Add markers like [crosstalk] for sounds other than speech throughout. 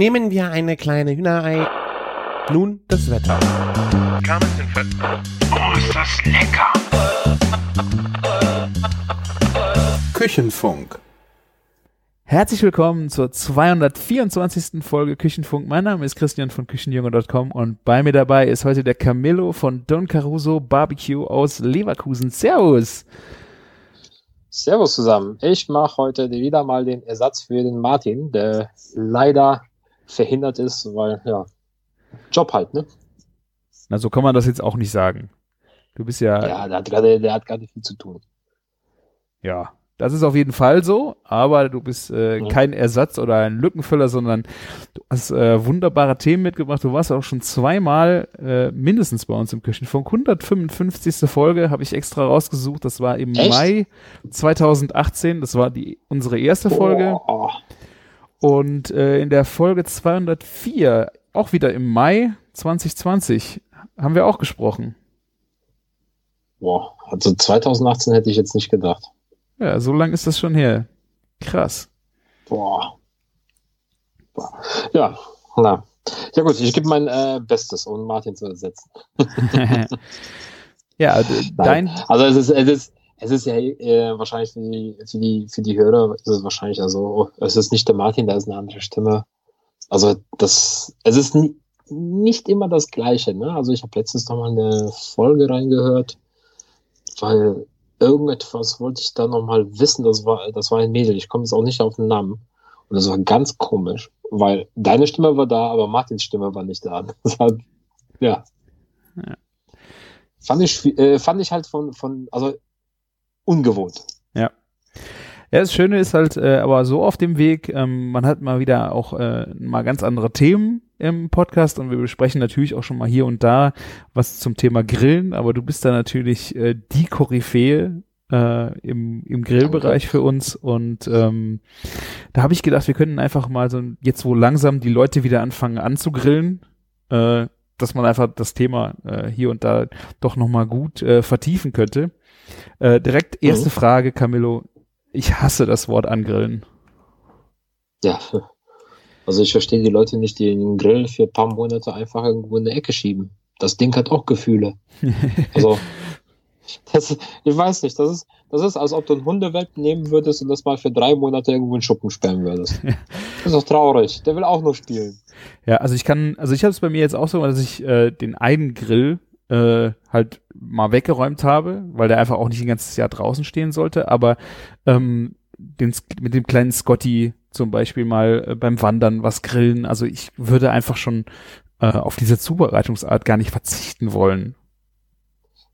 Nehmen wir eine kleine Hühnerei. Nun das Wetter. Oh, ist das lecker! Küchenfunk. Herzlich willkommen zur 224. Folge Küchenfunk. Mein Name ist Christian von Küchenjunge.com und bei mir dabei ist heute der Camillo von Don Caruso Barbecue aus Leverkusen. Servus! Servus zusammen. Ich mache heute wieder mal den Ersatz für den Martin, der leider verhindert ist, weil, ja, Job halt, ne? Na, so kann man das jetzt auch nicht sagen. Du bist ja. Ja, der hat gerade, der hat gerade viel zu tun. Ja, das ist auf jeden Fall so, aber du bist äh, Ja. kein Ersatz oder ein Lückenfüller, sondern du hast äh, wunderbare Themen mitgebracht. Du warst auch schon zweimal äh, mindestens bei uns im Küchenfunk. 155. Folge habe ich extra rausgesucht. Das war im Echt? Mai 2018. Das war die unsere erste Folge. Oh, Und äh, in der Folge 204, auch wieder im Mai 2020, haben wir auch gesprochen. boah, also 2018 hätte ich jetzt nicht gedacht. Ja, so lang ist das schon her. Krass. Boah. Boah. Ja, na. Ja gut, ich gebe mein äh, Bestes, um Martin zu ersetzen. [laughs] ja, dein, Also es ist, es ist, es ist ja äh, wahrscheinlich für die, für die, für die Hörer ist es wahrscheinlich also, es ist nicht der Martin, da ist eine andere Stimme. Also das, es ist ni nicht immer das Gleiche, ne? Also ich habe letztens noch mal eine Folge reingehört, weil irgendetwas wollte ich da noch mal wissen. Das war, das war ein Mädel. Ich komme jetzt auch nicht auf den Namen. Und das war ganz komisch, weil deine Stimme war da, aber Martins Stimme war nicht da. [laughs] Deshalb, ja. Ja. Fand ich, äh, fand ich halt von, von, also ungewohnt. Ja, das Schöne ist halt äh, aber so auf dem Weg, ähm, man hat mal wieder auch äh, mal ganz andere Themen im Podcast und wir besprechen natürlich auch schon mal hier und da was zum Thema Grillen, aber du bist da natürlich äh, die Koryphäe äh, im, im Grillbereich für uns und ähm, da habe ich gedacht, wir könnten einfach mal so, jetzt wo langsam die Leute wieder anfangen anzugrillen, äh, dass man einfach das Thema äh, hier und da doch nochmal gut äh, vertiefen könnte. Äh, direkt erste Mhm. Frage, Camillo. Ich hasse das Wort angrillen. Ja. Also ich verstehe die Leute nicht, die den Grill für ein paar Monate einfach irgendwo in der Ecke schieben. Das Ding hat auch Gefühle. [laughs] Also, das, ich weiß nicht, das ist, das ist, als ob du einen Hundewelpen nehmen würdest und das mal für drei Monate irgendwo in den Schuppen sperren würdest. [laughs] Das ist doch traurig. Der will auch nur spielen. Ja, also ich kann, also ich habe es bei mir jetzt auch so, dass ich äh, den einen Grill äh, halt mal weggeräumt habe, weil der einfach auch nicht ein ganzes Jahr draußen stehen sollte, aber ähm, den, mit dem kleinen Scotty zum Beispiel mal äh, beim Wandern was grillen. Also ich würde einfach schon äh, auf diese Zubereitungsart gar nicht verzichten wollen.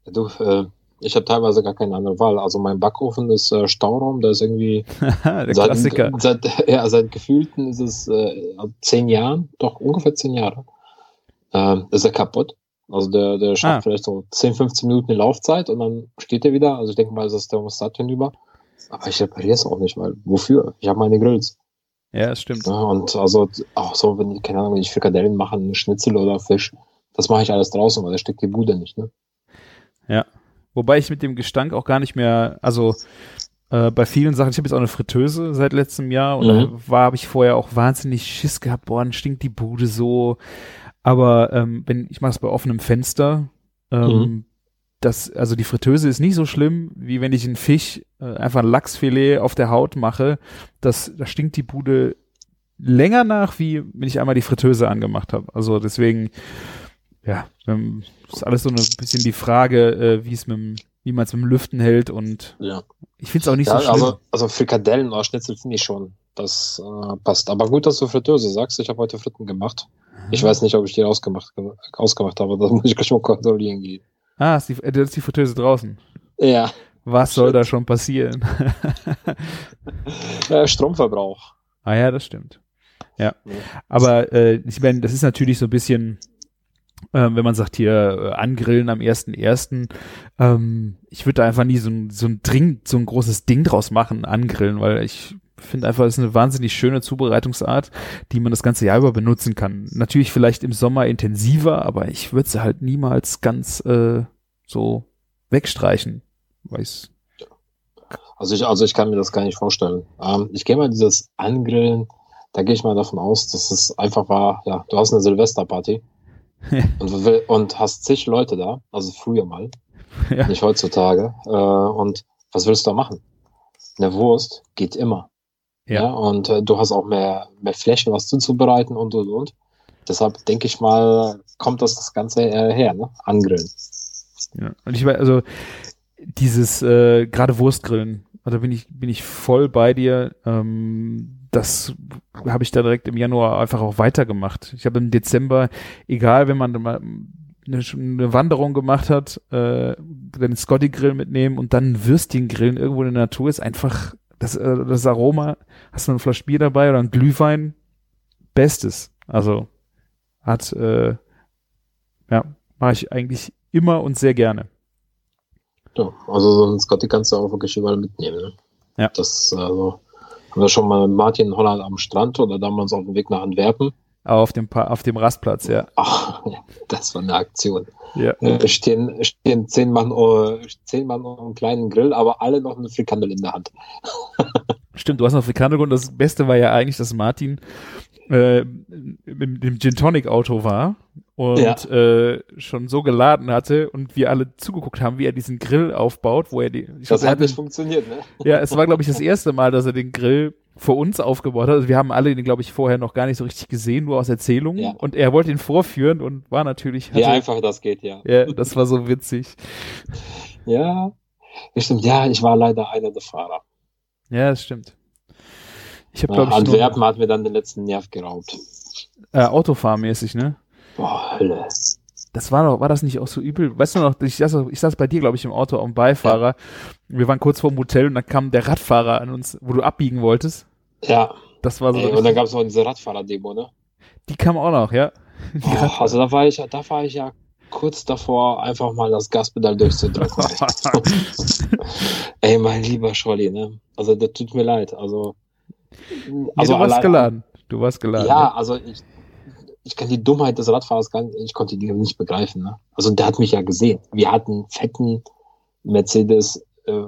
Du, äh, ich habe teilweise gar keine andere Wahl. Also mein Backofen ist äh, Stauraum, da ist irgendwie [laughs] Der seit, Klassiker. Seit, [laughs] ja, seit gefühlten ist es äh, zehn Jahren, doch ungefähr zehn Jahre, ähm, ist er kaputt. Also der, der schafft Ah. vielleicht so 10, 15 Minuten die Laufzeit und dann steht er wieder. Also ich denke mal, es ist der Thermostat hinüber. Aber ich repariere es auch nicht, weil wofür? Ich habe meine Grills. Ja, das stimmt. Ja, und also auch so, wenn ich, keine Ahnung, wenn ich Frikadellen mache, einen Schnitzel oder Fisch, das mache ich alles draußen, weil da steckt die Bude nicht, ne? Wobei ich mit dem Gestank auch gar nicht mehr, also äh, bei vielen Sachen, ich habe jetzt auch eine Fritteuse seit letztem Jahr und Mhm. da war habe ich vorher auch wahnsinnig Schiss gehabt, boah, dann stinkt die Bude so. Aber ähm, wenn ich mache es bei offenem Fenster, ähm, Mhm. das, also die Fritteuse ist nicht so schlimm, wie wenn ich einen Fisch, äh, einfach ein Lachsfilet auf der Haut mache. Das, da stinkt die Bude länger nach, wie wenn ich einmal die Fritteuse angemacht habe. Also deswegen, ja, ähm, ist alles so ein bisschen die Frage, äh, wie es mit dem, wie man es mit dem Lüften hält und Ja. ich finde es auch nicht ja, so schlimm. also, also Frikadellen oder Schnitzel finde ich schon. Das äh, passt. Aber gut, dass du Fritteuse sagst. Ich habe heute Fritten gemacht. Ich weiß nicht, ob ich die ausgemacht, ausgemacht habe. [laughs] Das muss ich gleich mal kontrollieren gehen. ah, ist die, äh, da ist die Fritteuse draußen. Ja, Was soll da schon passieren? [laughs] äh, Stromverbrauch. ah ja, das stimmt. Ja. Ja. Aber äh, ich meine, das ist natürlich so ein bisschen, äh, wenn man sagt hier äh, angrillen am 1.1., ähm, ich würde da einfach nie so ein, so ein dringend, so ein großes Ding draus machen, angrillen, weil ich finde einfach, es ist eine wahnsinnig schöne Zubereitungsart, die man das ganze Jahr über benutzen kann. Natürlich vielleicht im Sommer intensiver, aber ich würde sie halt niemals ganz äh, so wegstreichen. Weiß. Also ich, also ich kann mir das gar nicht vorstellen. Ähm, ich gehe mal dieses Angrillen, da gehe ich mal davon aus, dass es einfach war, ja, du hast eine Silvesterparty [laughs] und, und hast zig Leute da, also früher mal, Ja. nicht heutzutage. Äh, und was willst du da machen? Eine Wurst geht immer. Ja. Ja. und äh, du hast auch mehr, mehr Flächen, was zuzubereiten und und und. Deshalb denke ich mal, kommt das das Ganze äh, her, ne? Angrillen. Ja. Und ich weiß, also dieses äh, gerade Wurstgrillen, also bin ich bin ich voll bei dir. Ähm, das habe ich da direkt im Januar einfach auch weitergemacht. Ich habe im Dezember, egal, wenn man mal eine, eine Wanderung gemacht hat, äh, den Scotty Grill mitnehmen und dann Würstchen grillen irgendwo in der Natur ist einfach das, äh, das Aroma. Hast du eine Flasche Bier dabei oder ein Glühwein? Bestes. Also hat äh, ja mache ich eigentlich immer und sehr gerne. Ja, also so einen Scotty kannst du auch wirklich überall mitnehmen. Ne? Ja. Das also, haben wir schon mal mit Martin in Holland am Strand oder damals auf dem Weg nach Antwerpen. Auf dem, Pa- auf dem Rastplatz, ja. Ach, das war eine Aktion. ja. Äh, stehen, stehen zehn Mann, äh, zehn Mann um einen kleinen Grill, aber alle noch eine Frikandel in der Hand. [laughs] Stimmt, du hast noch Frikandel und das Beste war ja eigentlich, dass Martin äh, mit dem Gin Tonic Auto war und Ja. äh, schon so geladen hatte und wir alle zugeguckt haben, wie er diesen Grill aufbaut, wo er die, ich glaub, Das er hat nicht funktioniert, ne? ja, es war glaube ich das erste Mal, dass er den Grill vor uns aufgebaut hat. Also wir haben alle den glaube ich vorher noch gar nicht so richtig gesehen, nur aus Erzählungen Ja. und er wollte ihn vorführen und war natürlich Wie hatte- einfach das geht, ja. ja, das war so witzig. Ja, stimmt. Ja, ich war leider einer der Fahrer. Ja, das stimmt. Ich habe Ja, glaube ich nur, Antwerpen hat mir dann den letzten Nerv geraubt. äh, Autofahrmäßig, ne? Boah, Hölle. Das war doch, war das nicht auch so übel? Weißt du noch, ich saß, ich saß bei dir, glaube ich, im Auto am Beifahrer. Wir waren kurz vor dem Hotel und dann kam der Radfahrer an uns, wo du abbiegen wolltest. Ja, Das war so. ey, und dann gab es noch diese Radfahrer-Demo, ne? die kam auch noch, ja. Radfahrer- also da war ich, da war ich ja kurz davor, einfach mal das Gaspedal durchzudrücken. [laughs] Ey, mein lieber Scholli, ne? Also das tut mir leid. Also, nee, also du warst allein- geladen. Du warst geladen. Ja, also ich, ich kann die Dummheit des Radfahrers gar nicht, ich konnte die nicht begreifen. Ne? Also der hat mich ja gesehen. Wir hatten fetten Mercedes äh,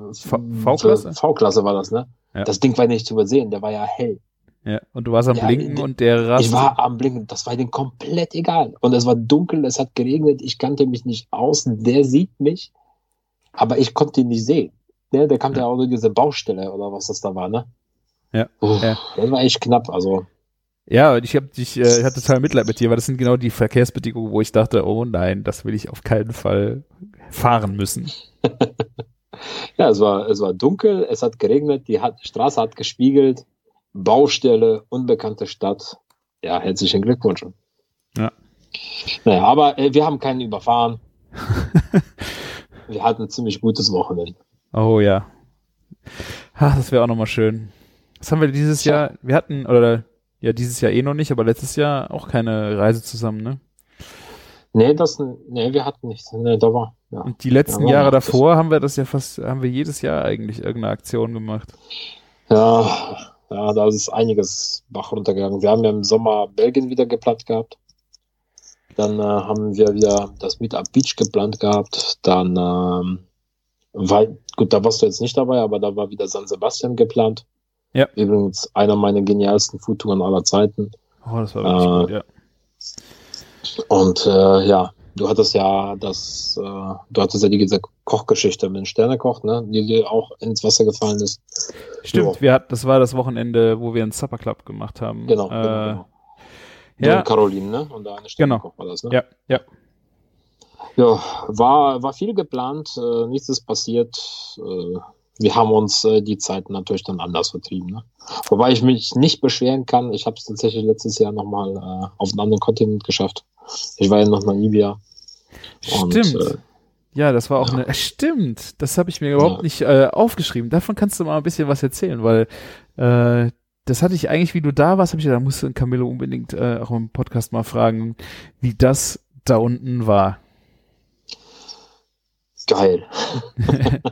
V-Klasse? V-Klasse war das, ne? Ja. Das Ding war nicht zu übersehen, der war ja hell. ja. Und du warst am Ja, Blinken und der Rast. Ich war am Blinken, das war denen komplett egal. Und es war dunkel, es hat geregnet, ich kannte mich nicht aus, der sieht mich, aber ich konnte ihn nicht sehen. Ne? Der kam ja auch durch diese Baustelle oder was das da war, ne? Ja, Uff, ja. Das war echt knapp, also. Ja, ich habe dich, äh, ich hatte total Mitleid mit dir, weil das sind genau die Verkehrsbedingungen, wo ich dachte, oh nein, das will ich auf keinen Fall fahren müssen. [laughs] Ja, es war, es war dunkel, es hat geregnet, die hat, Straße hat gespiegelt, Baustelle, unbekannte Stadt. Ja, herzlichen Glückwunsch. Ja. Naja, aber äh, wir haben keinen überfahren. [laughs] wir hatten ein ziemlich gutes Wochenende. Oh ja. Ach, das wäre auch nochmal schön. Was haben wir dieses. Jahr? Wir hatten, oder ja, dieses Jahr eh noch nicht, aber letztes Jahr auch keine Reise zusammen, ne? Nee, das, nee, wir hatten nichts. Nee, da war, ja. Und die letzten Ja, Jahre davor haben wir das ja fast, haben wir jedes Jahr eigentlich irgendeine Aktion gemacht. Ja, ja, da ist einiges Bach runtergegangen. Wir haben ja im Sommer Belgien wieder geplant gehabt. Dann äh, haben wir wieder das Meetup Beach geplant gehabt. Dann, ähm, weil, gut, da warst du jetzt nicht dabei, aber da war wieder San Sebastian geplant. Ja. Übrigens einer meiner genialsten Foodtouren aller Zeiten. Oh, das war wirklich Äh, gut, ja. Und äh, ja, du hattest ja das, äh, du hattest ja die diese Kochgeschichte mit dem Sternekoch, ne, die dir auch ins Wasser gefallen ist. Stimmt, wir hatten, das war das Wochenende, wo wir einen Supper Club gemacht haben. Genau, Äh, genau, genau. Ja. Caroline, ne? Und der eine Sternekoch war das, ne? Ja, ja. Ja, war, war viel geplant, äh, nichts ist passiert. Äh, wir haben uns äh, die Zeit natürlich dann anders vertrieben. Ne? Wobei ich mich nicht beschweren kann. Ich habe es tatsächlich letztes Jahr nochmal äh, auf einen anderen Kontinent geschafft. Ich war ja noch Namibia. Und, Stimmt. äh, ja, das war auch ja. eine. äh, Stimmt, das habe ich mir überhaupt Ja. nicht äh, aufgeschrieben. Davon kannst du mal ein bisschen was erzählen, weil äh, das hatte ich eigentlich, wie du da warst, habe ich gedacht, da musst du Camillo unbedingt äh, auch im Podcast mal fragen, wie das da unten war. Geil. [laughs]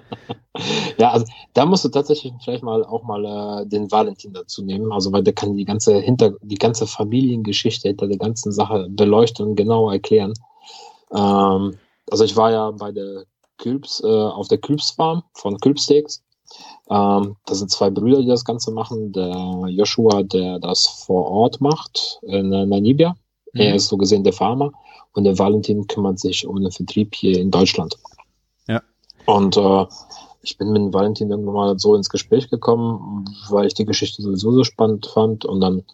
[laughs] ja, also da musst du tatsächlich vielleicht mal auch mal äh, den Valentin dazu nehmen, also weil der kann die ganze hinter die ganze Familiengeschichte hinter der ganzen Sache beleuchten und genau erklären. Ähm, also ich war ja bei der Külps, äh, auf der Külpsfarm von Külpsteaks Ähm, das sind zwei Brüder, die das Ganze machen. Der Joshua, der das vor Ort macht in Namibia. Mhm. Er ist so gesehen der Farmer. Und der Valentin kümmert sich um den Vertrieb hier in Deutschland. Und äh, ich bin mit Valentin irgendwann mal so ins Gespräch gekommen, weil ich die Geschichte sowieso so spannend fand. Und dann,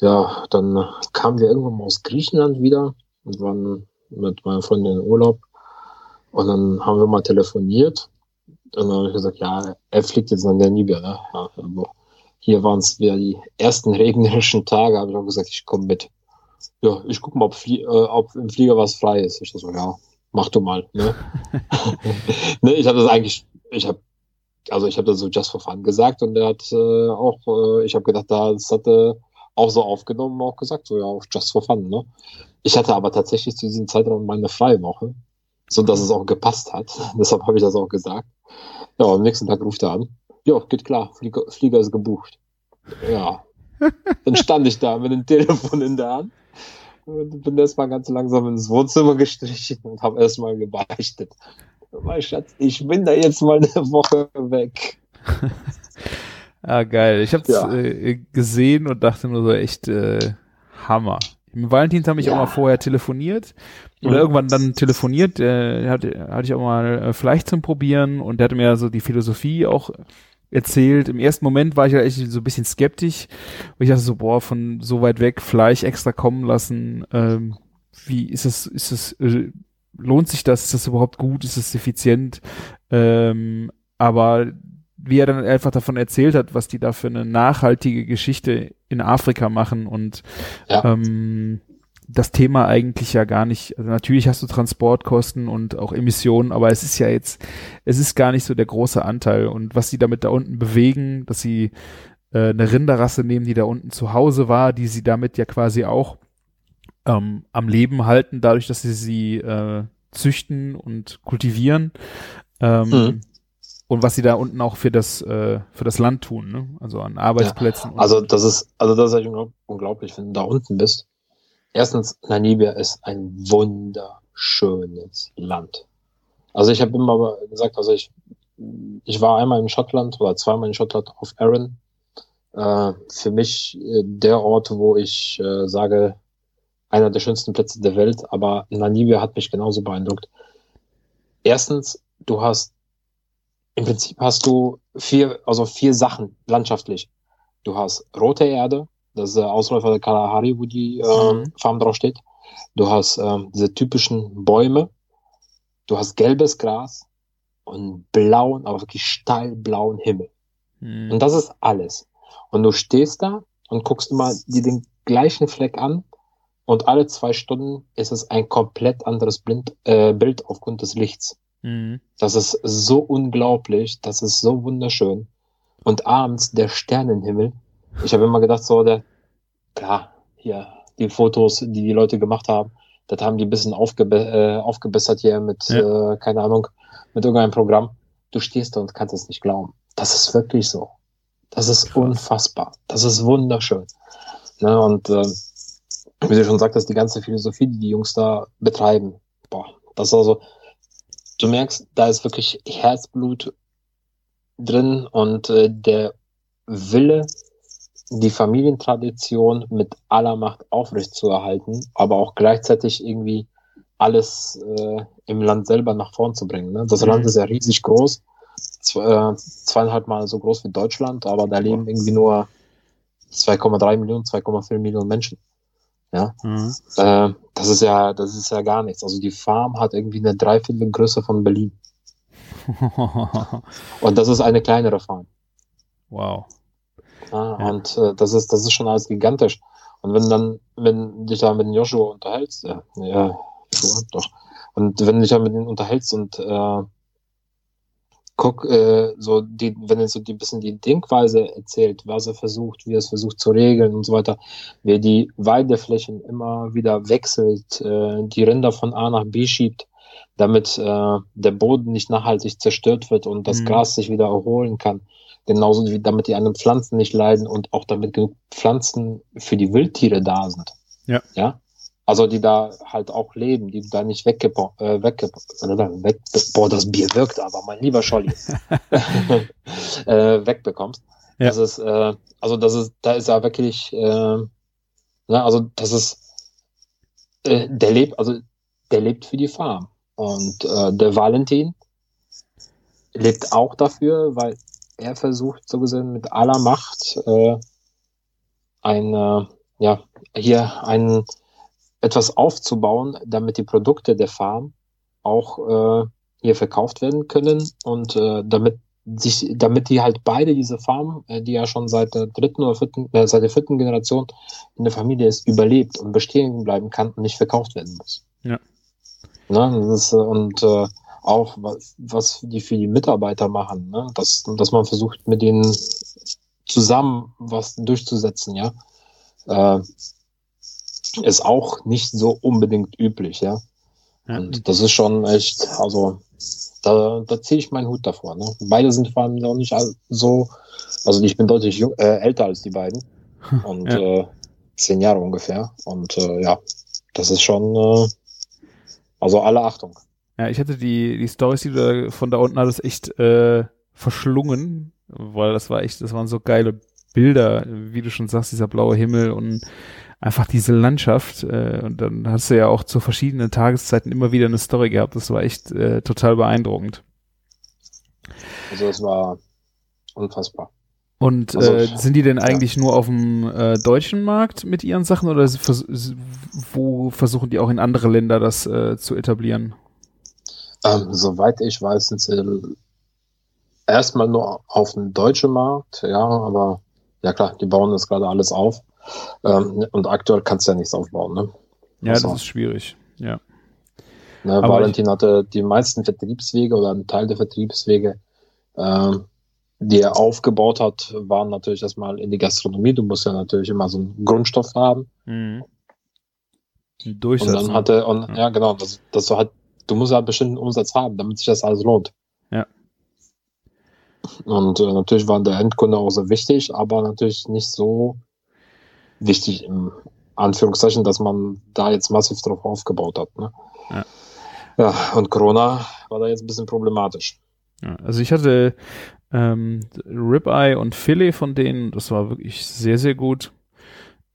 ja, dann kamen wir irgendwann mal aus Griechenland wieder und waren mit meiner Freundin in Urlaub. Und dann haben wir mal telefoniert. Und dann habe ich gesagt, ja, er fliegt jetzt nach Namibia. Ne? Ja, hier waren es wieder die ersten [laughs] regnerischen Tage, habe ich auch gesagt, ich komme mit. Ja, ich gucke mal, ob, Flie äh, ob im Flieger was frei ist. Ich so, ja, mach du mal. Ne? [laughs] [laughs] ne, ich habe das eigentlich, ich habe, also ich habe das so just for fun gesagt und er hat äh, auch, äh, ich habe gedacht, das hat er auch so aufgenommen, auch gesagt, so ja, auch just for fun. Ne? Ich hatte aber tatsächlich zu diesem Zeitraum meine freie Woche, so dass es auch gepasst hat. [laughs] Deshalb habe ich das auch gesagt. Ja, am nächsten Tag ruft er an. Ja, geht klar, Flieger, Flieger ist gebucht. Ja. Dann stand ich da mit dem Telefon in der Hand bin erstmal ganz langsam ins Wohnzimmer gestrichen und habe erstmal gebeichtet. Mein Schatz, ich bin da jetzt mal eine Woche weg. [laughs] ah, geil. Ich habe es ja. äh, gesehen und dachte nur so echt äh, Hammer. Mit Valentins habe ich ja. auch mal vorher telefoniert oder irgendwann dann telefoniert. Äh, hatte, hatte ich auch mal äh, Fleisch zum Probieren und der hatte mir so die Philosophie auch erzählt. Im ersten Moment war ich ja echt so ein bisschen skeptisch, weil ich dachte so, boah, von so weit weg Fleisch extra kommen lassen. Ähm, wie ist es, ist es, äh, lohnt sich das? Ist das überhaupt gut? Ist es effizient? Ähm, aber wie er dann einfach davon erzählt hat, was die da für eine nachhaltige Geschichte in Afrika machen und ja. ähm, das Thema eigentlich ja gar nicht, also natürlich hast du Transportkosten und auch Emissionen, aber es ist ja jetzt, es ist gar nicht so der große Anteil und was sie damit da unten bewegen, dass sie äh, eine Rinderrasse nehmen, die da unten zu Hause war, die sie damit ja quasi auch ähm, am Leben halten, dadurch, dass sie sie äh, züchten und kultivieren. Ähm, mhm. Und was sie da unten auch für das, äh, für das Land tun, ne? Also an Arbeitsplätzen. Ja, also das ist, also das ist unglaublich, wenn du da unten bist erstens, Namibia ist ein wunderschönes Land. Also ich habe immer gesagt, also ich, ich war einmal in Schottland oder zweimal in Schottland auf Arran. Äh, für mich äh, der Ort, wo ich äh, sage, einer der schönsten Plätze der Welt, aber Namibia hat mich genauso beeindruckt. Erstens, du hast im Prinzip hast du vier, also vier Sachen landschaftlich. Du hast rote Erde, das ist der Ausläufer der Kalahari, wo die äh, mhm. Farm drauf steht. Du hast äh, diese typischen Bäume. Du hast gelbes Gras und blauen, aber wirklich steilblauen Himmel. Mhm. Und das ist alles. Und du stehst da und guckst immer dir den gleichen Fleck an und alle zwei Stunden ist es ein komplett anderes Blind, äh, Bild aufgrund des Lichts. Mhm. Das ist so unglaublich, das ist so wunderschön. Und abends der Sternenhimmel, ich habe immer gedacht, so, der, klar, hier, die Fotos, die die Leute gemacht haben, das haben die ein bisschen aufgebe äh, aufgebessert hier mit, ja. äh, keine Ahnung, mit irgendeinem Programm. Du stehst da und kannst es nicht glauben. Das ist wirklich so. Das ist Krass. unfassbar. Das ist wunderschön. Ne, und äh, wie du schon sagtest, die ganze Philosophie, die die Jungs da betreiben, boah, das ist also, du merkst, da ist wirklich Herzblut drin und äh, der Wille, die Familientradition mit aller Macht aufrechtzuerhalten, aber auch gleichzeitig irgendwie alles äh, im Land selber nach vorn zu bringen. Ne? Das mhm. Land ist ja riesig groß, zwei, äh, zweieinhalb Mal so groß wie Deutschland, aber da leben irgendwie nur 2,3 Millionen, 2,4 Millionen Menschen. Ja, mhm. äh, das ist ja, das ist ja gar nichts. Also die Farm hat irgendwie eine Dreiviertelgröße von Berlin. [laughs] Und das ist eine kleinere Farm. Wow. Ja, ja. Und äh, das ist, das ist schon alles gigantisch. Und wenn dann, wenn dich da mit Joshua unterhältst, ja, ja, doch. Und wenn du dich da mit ihm unterhältst und äh, guck, äh, so die, wenn er so die bisschen die Denkweise erzählt, was er versucht, wie er es versucht zu regeln und so weiter, wie er die Weideflächen immer wieder wechselt, äh, die Rinder von A nach B schiebt, damit äh, der Boden nicht nachhaltig zerstört wird und das mhm. Gras sich wieder erholen kann. Genauso wie damit die anderen Pflanzen nicht leiden und auch damit genug Pflanzen für die Wildtiere da sind. Ja. Ja. Also die da halt auch leben, die da nicht weggebaut, äh, wegge weg, boah, das Bier wirkt aber, mein lieber Scholli, [laughs] [laughs] äh, wegbekommst. Ja. Das ist, äh, also das ist, da ist er wirklich, äh, ne, also das ist, äh, der lebt, also der lebt für die Farm. Und äh, der Valentin lebt auch dafür, weil er versucht, so gesehen, mit aller Macht äh, ein, äh, ja, hier ein etwas aufzubauen, damit die Produkte der Farm auch äh, hier verkauft werden können und äh, damit sich, damit die halt beide diese Farm, äh, die ja schon seit der dritten oder vierten, äh, seit der vierten Generation in der Familie ist, überlebt und bestehen bleiben kann und nicht verkauft werden muss. Ja. Ne, das ist, äh, und äh, auch was, was die für die Mitarbeiter machen, ne? dass, dass man versucht, mit denen zusammen was durchzusetzen, ja, äh, ist auch nicht so unbedingt üblich, ja. Ja. Und das ist schon echt, also da, da ziehe ich meinen Hut davor. Ne? Beide sind vor allem noch nicht so, also ich bin deutlich jung, äh, älter als die beiden [laughs] und Ja. äh, zehn Jahre ungefähr. Und äh, ja, das ist schon, äh, also alle Achtung. Ja, ich hatte die, die Stories, die du da von da unten hattest, echt äh, verschlungen, weil das war echt, das waren so geile Bilder, wie du schon sagst, dieser blaue Himmel und einfach diese Landschaft. Äh, und dann hast du ja auch zu verschiedenen Tageszeiten immer wieder eine Story gehabt. Das war echt äh, total beeindruckend. Also es war unfassbar. Und Also, äh, sind die denn ja. eigentlich nur auf dem äh, deutschen Markt mit ihren Sachen oder vers wo versuchen die auch in andere Länder das äh, zu etablieren? Ähm, soweit ich weiß, sind sie erstmal nur auf dem deutschen Markt, ja, aber ja klar, die bauen das gerade alles auf. Ähm, und aktuell kannst du ja nichts aufbauen, ne? Ja, Ach so. das ist schwierig. Ja. Ne, Valentin hatte die meisten Vertriebswege oder einen Teil der Vertriebswege, ähm, die er aufgebaut hat, waren natürlich erstmal in die Gastronomie. Du musst ja natürlich immer so einen Grundstoff haben. Mhm. Ein Und dann hatte, und Ja. ja, genau, das, das du halt, du musst halt bestimmten Umsatz haben, damit sich das alles lohnt. Ja. Und äh, natürlich war der Endkunde auch so wichtig, aber natürlich nicht so wichtig im Anführungszeichen, dass man da jetzt massiv drauf aufgebaut hat. Ne? Ja. ja, und Corona war da jetzt ein bisschen problematisch. Ja, also ich hatte ähm, Ribeye und Filet von denen, das war wirklich sehr, sehr gut.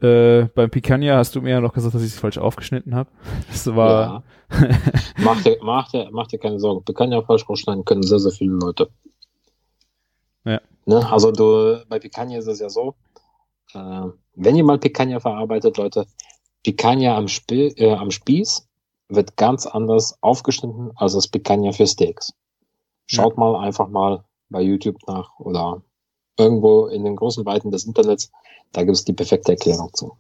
Äh, beim Picanha hast du mir ja noch gesagt, dass ich es falsch aufgeschnitten habe. Das war, Ja. [laughs] mach, dir, mach, dir, mach dir keine Sorgen. Ja falsch rausschneiden können sehr, sehr viele Leute. Ja. Ne? Also du, bei Picanha ist es ja so, äh, wenn ihr mal Picanha verarbeitet, Leute, Picanha am, Spi äh, am Spieß wird ganz anders aufgeschnitten als das Picanha für Steaks. Schaut mal einfach mal bei YouTube nach oder irgendwo in den großen Weiten des Internets, da gibt es die perfekte Erklärung zu.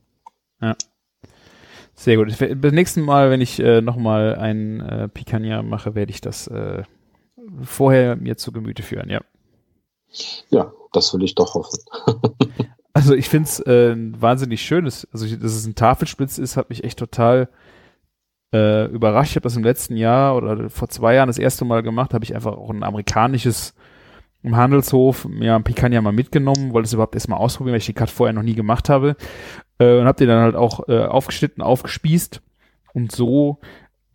sehr gut. Beim nächsten Mal, wenn ich äh, nochmal ein äh, Picanha mache, werde ich das äh, vorher mir zu Gemüte führen, ja. Ja, das will ich doch hoffen. [laughs] Also ich finde es äh, wahnsinnig schönes, also ich, dass es ein Tafelspitz ist, hat mich echt total äh, überrascht. Ich habe das im letzten Jahr oder vor zwei Jahren das erste Mal gemacht, habe ich einfach auch ein amerikanisches im Handelshof mir ein Picanha mal mitgenommen, wollte es überhaupt erstmal ausprobieren, weil ich die Cut vorher noch nie gemacht habe. Äh, und habe die dann halt auch äh, aufgeschnitten, aufgespießt. Und so,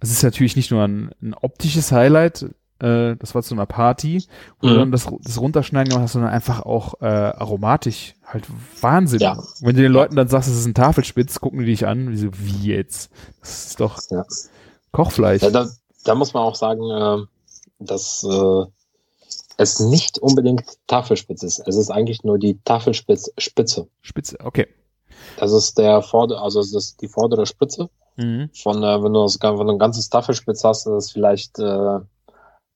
es ist natürlich nicht nur ein, ein optisches Highlight, äh, das war zu einer Party, du Mhm. dann das, das Runterschneiden gemacht hast, sondern einfach auch äh, aromatisch. Halt Wahnsinn. Ja. Wenn du den Leuten dann sagst, es ist ein Tafelspitz, gucken die dich an, wie so, wie jetzt? Das ist doch Ja. Kochfleisch. Ja, da, da muss man auch sagen, äh, dass äh, es nicht unbedingt Tafelspitze ist. Es ist eigentlich nur die Tafelspitze. Spitze. Spitze, okay. Das ist der vorder, also das ist die vordere Spitze. Mhm. Von äh, wenn du das, wenn du ein ganzes Tafelspitz hast, ist das vielleicht äh,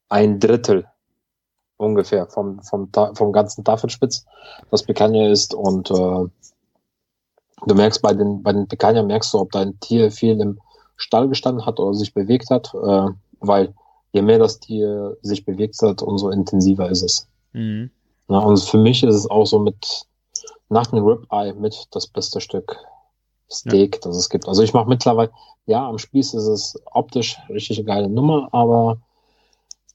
ein Drittel ungefähr vom vom vom ganzen Tafelspitz, das Picanha ist und äh, du merkst bei den bei den Picanha merkst du, ob dein Tier viel im Stall gestanden hat oder sich bewegt hat, äh, weil je mehr das Tier sich bewegt hat, umso intensiver ist es. Mhm. Ja, und für mich ist es auch so mit nach dem Ribeye mit das beste Stück Steak, das es gibt. Also ich mache mittlerweile, ja, am Spieß ist es optisch richtig eine geile Nummer, aber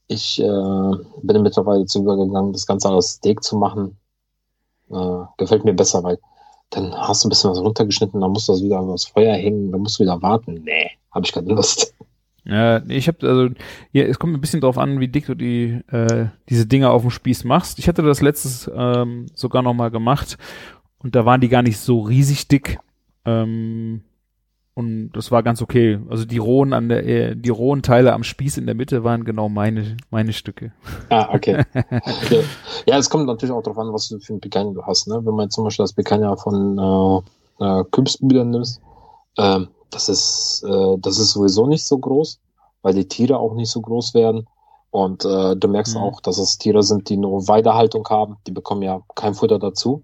ich äh, bin mittlerweile zu übergegangen, das Ganze als Steak zu machen. Äh, gefällt mir besser, weil dann hast du ein bisschen was runtergeschnitten, dann musst du das wieder aufs Feuer hängen, dann musst du wieder warten. Nee, habe ich keine Lust. Ja, ich habe also ja, es kommt ein bisschen drauf an, wie dick du die äh, diese Dinger auf dem Spieß machst. Ich hatte das letztes ähm, sogar noch mal gemacht und da waren die gar nicht so riesig dick. Ähm, und das war ganz okay. Also die rohen an der, äh, die rohen Teile am Spieß in der Mitte waren genau meine, meine Stücke. Ah, okay. [laughs] okay. Ja, es kommt natürlich auch darauf an, was du für ein Picanha du hast. Ne? Wenn man zum Beispiel das Picanha von äh, äh, Kürbsbrüdern nimmst, äh, das ist, äh, das ist sowieso nicht so groß, weil die Tiere auch nicht so groß werden. Und äh, du merkst mhm. auch, dass es Tiere sind, die nur Weidehaltung haben. Die bekommen ja kein Futter dazu.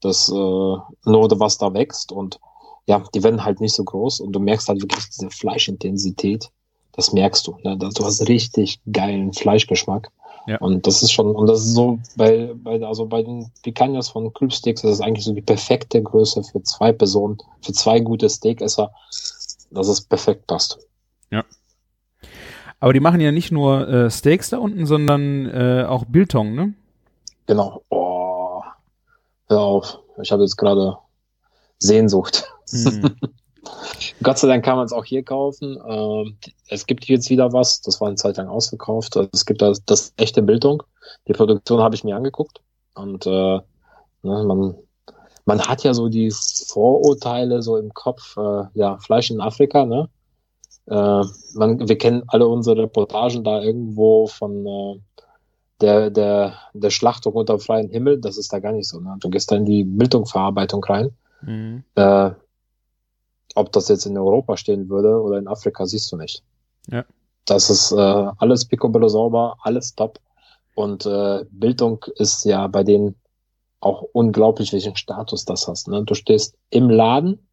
Das äh, nur was da wächst und ja, die werden halt nicht so groß und du merkst halt wirklich diese Fleischintensität. Das merkst du. Ne? Du hast richtig geilen Fleischgeschmack. Ja. Und das ist schon, und das ist so bei, bei also bei den Picanhas von Clubsteaks, das ist eigentlich so die perfekte Größe für zwei Personen, für zwei gute Steakesser, dass es perfekt passt. Ja. Aber die machen ja nicht nur äh, Steaks da unten, sondern äh, auch Biltong, ne? Genau. Oh, hör auf. Ich habe jetzt gerade Sehnsucht. Mhm. [laughs] Gott sei Dank kann man es auch hier kaufen. Ähm, es gibt jetzt wieder was, das war eine Zeit lang ausverkauft. Also es gibt das, das echte Bildung. Die Produktion habe ich mir angeguckt. Und äh, ne, man, man hat ja so die Vorurteile so im Kopf, äh, ja, Fleisch in Afrika, ne? Äh, man, wir kennen alle unsere Reportagen da irgendwo von äh, der, der, der Schlachtung unter freiem Himmel. Das ist da gar nicht so. Ne? Du gehst da in die Bildungverarbeitung rein. Mhm. Äh, ob das jetzt in Europa stehen würde oder in Afrika, siehst du nicht. Ja. Das ist äh, alles picobello sauber, alles top. Und äh, Bildung ist ja bei denen auch unglaublich, welchen Status das hast. Ne? Du stehst im Laden,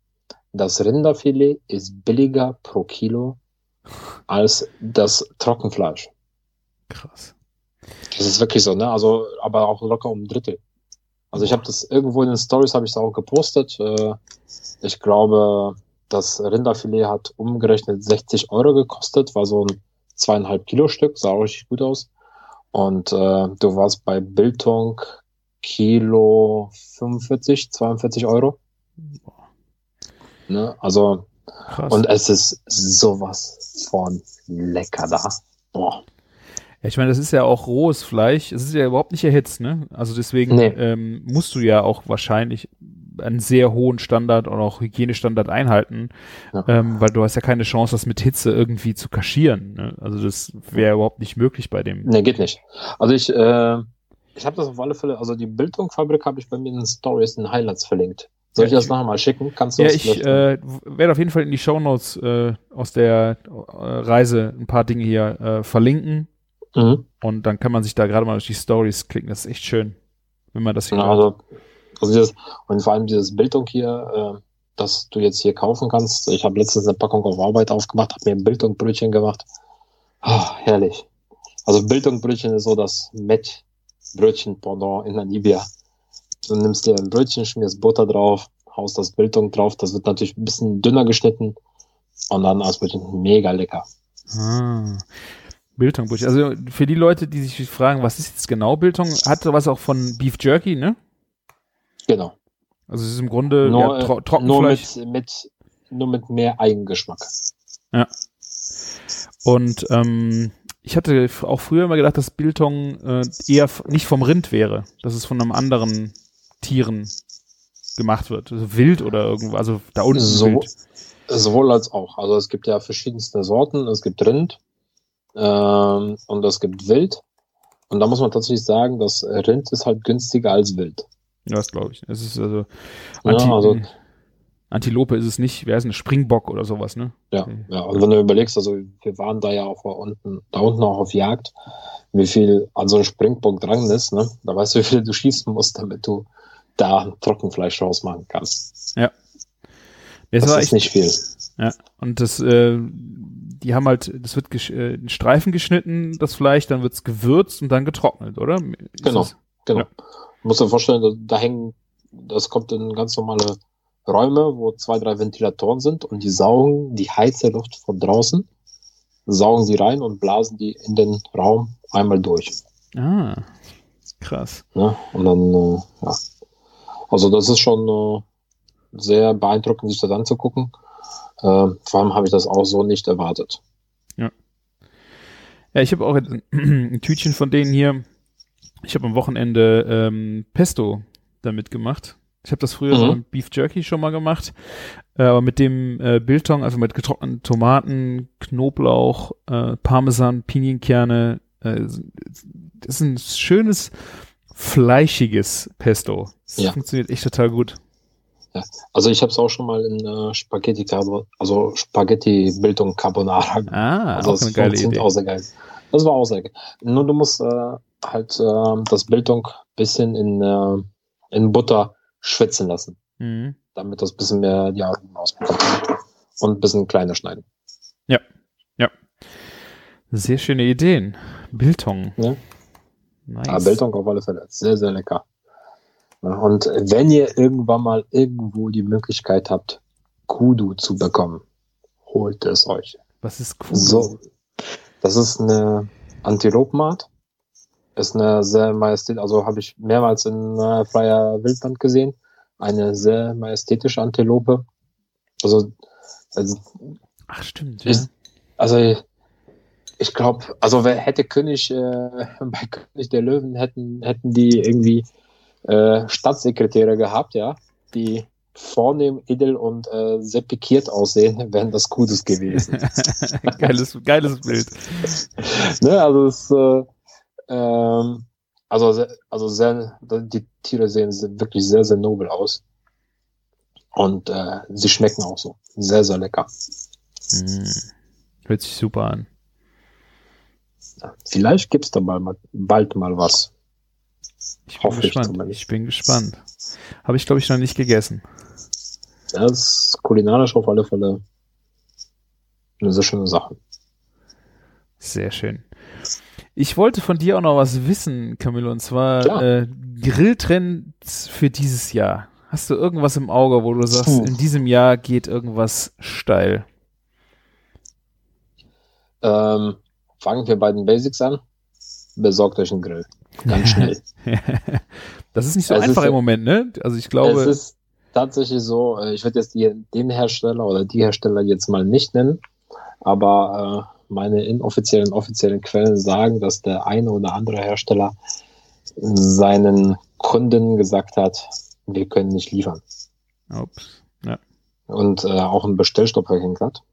das Rinderfilet ist billiger pro Kilo als das Trockenfleisch. Krass. Das ist wirklich so, ne? Also, aber auch locker um ein Drittel. Also ich habe das irgendwo in den Stories habe ich es auch gepostet. Äh, ich glaube, das Rinderfilet hat umgerechnet 60 Euro gekostet, war so ein zweieinhalb Kilo Stück, sah richtig gut aus. Und äh, du warst bei Biltong Kilo 45, 42 Euro. Ne? Also, Krass. und es ist sowas von lecker da. Boah. Ja, ich meine, das ist ja auch rohes Fleisch. Es ist ja überhaupt nicht erhitzt, ne? Also deswegen nee. ähm, musst du ja auch wahrscheinlich einen sehr hohen Standard und auch Hygienestandard einhalten, ja. ähm, weil du hast ja keine Chance, das mit Hitze irgendwie zu kaschieren. Ne? Also das wäre überhaupt nicht möglich bei dem. Nee, geht nicht. Also ich, äh, ich habe das auf alle Fälle, also die Bildungfabrik habe ich bei mir in den Stories in Highlights verlinkt. Soll ich das nachher mal schicken? Kannst du ja, ich äh, werde auf jeden Fall in die Shownotes äh, aus der äh, Reise ein paar Dinge hier äh, verlinken. Mhm. Und dann kann man sich da gerade mal durch die Stories klicken. Das ist echt schön, wenn man das hier. Ja, also also dieses, und vor allem dieses Bildung hier, äh, das du jetzt hier kaufen kannst. Ich habe letztens eine Packung auf Arbeit aufgemacht, habe mir ein Bildungbrötchen gemacht. Oh, herrlich. Also Bildungbrötchen ist so das Met-Brötchen-Pendant in Namibia. Du nimmst dir ein Brötchen, schmierst Butter drauf, haust das Bildung drauf. Das wird natürlich ein bisschen dünner geschnitten und dann als Brötchen mega lecker. Ah. Bildungbrötchen. Also für die Leute, die sich fragen, was ist jetzt genau Bildung, hat was auch von Beef Jerky, ne? Genau. Also es ist im Grunde nur, ja, tro Trockenfleisch. Nur mit, mit, nur mit mehr Eigengeschmack. Ja. Und ähm, ich hatte auch früher immer gedacht, dass Biltong äh, eher nicht vom Rind wäre, dass es von einem anderen Tieren gemacht wird. Also wild oder irgendwo, also da unten so, wild. Sowohl als auch. Also es gibt ja verschiedenste Sorten. Es gibt Rind ähm, und es gibt Wild. Und da muss man tatsächlich sagen, dass Rind ist halt günstiger als Wild. Ja, das glaube ich. Es ist also, Anti ja, also Antilope ist es nicht, wer ist ein Springbock oder sowas, ne? Ja, ja, also wenn du überlegst, also wir waren da ja auch unten, da unten auch auf Jagd, wie viel an so einem Springbock dran ist, ne? Da weißt du, wie viel du schießen musst, damit du da Trockenfleisch rausmachen kannst. Ja. Das, das ist echt, nicht viel. Ja, und das, äh, die haben halt, das wird äh, in Streifen geschnitten, das Fleisch, dann wird's gewürzt und dann getrocknet, oder? Ist genau, das? genau. Ja muss dir vorstellen, da, hängen, das kommt in ganz normale Räume, wo zwei, drei Ventilatoren sind und die saugen die heiße Luft von draußen, saugen sie rein und blasen die in den Raum einmal durch. Ah, krass. Ja, und dann, äh, ja. Also das ist schon, äh, sehr beeindruckend, sich das anzugucken. Äh, vor allem habe ich das auch so nicht erwartet. Ja, ich habe auch ein, [clears throat] ein Tütchen von denen hier. Ich habe am Wochenende ähm, Pesto damit gemacht. Ich habe das früher Mhm. so mit Beef Jerky schon mal gemacht, äh, aber mit dem äh, Biltong, also mit getrockneten Tomaten, Knoblauch, äh, Parmesan, Pinienkerne. Äh, das ist ein schönes, fleischiges Pesto. Das Ja. funktioniert echt total gut. Also ich habe es auch schon mal in äh, Spaghetti Carbo, also Spaghetti Bildung Carbonara. Ah, also auch eine geile Idee. auch sehr geil. Das war auch sehr geil. Nur du musst äh, halt äh, das Bildung bisschen in, äh, in Butter schwitzen lassen, Mhm. damit das bisschen mehr die Aromen ausbekommt. Und ein bisschen kleiner schneiden. Sehr schöne Ideen. Biltong. Ja. Nice. Aber Bildung auf alle Fälle. Sehr, sehr lecker. Ja, Und wenn ihr irgendwann mal irgendwo die Möglichkeit habt, Kudu zu bekommen, holt es euch. Was ist cool? So. Das ist eine Antilopenart. Ist eine sehr majestät, also habe ich mehrmals in äh, freier Wildbahn gesehen. Eine sehr majestätische Antilope. Also, also, Ach, stimmt. Ja. ist, also ich glaube, also wer hätte König äh, [laughs] bei König der Löwen hätten hätten die irgendwie äh, Staatssekretäre gehabt, ja, die vornehm, edel und äh, sehr pikiert aussehen, [laughs] wären das Gutes gewesen. [laughs] geiles, geiles Bild. ne, also es, äh, ähm, also sehr, also sehr, die Tiere sehen se- wirklich sehr, sehr nobel aus. Und äh, sie schmecken auch so. Sehr, sehr lecker. Hm. Hört sich super an. Vielleicht gibt's da mal, bald mal was. Ich bin Hoffe ich gespannt. zumindest. Ich bin gespannt. Habe ich, glaube ich, noch nicht gegessen. Ja, das ist kulinarisch auf alle Fälle eine sehr schöne Sache. Sehr schön. Ich wollte von dir auch noch was wissen, Camille, und zwar äh, Grilltrends für dieses Jahr. Hast du irgendwas im Auge, wo du sagst, Puh. in diesem Jahr geht irgendwas steil? Ähm, fangen wir bei den Basics an. Besorgt euch einen Grill. Ganz schnell. [laughs] das ist nicht so Es ist einfach so- im Moment, ne? Also ich es glaube, ist tatsächlich so, äh, ich würde jetzt den Hersteller oder die Hersteller jetzt mal nicht nennen, aber äh, meine inoffiziellen, offiziellen Quellen sagen, dass der eine oder andere Hersteller seinen Kunden gesagt hat, wir können nicht liefern. ups, ja. Und äh, auch einen Bestellstopp verhängt hat.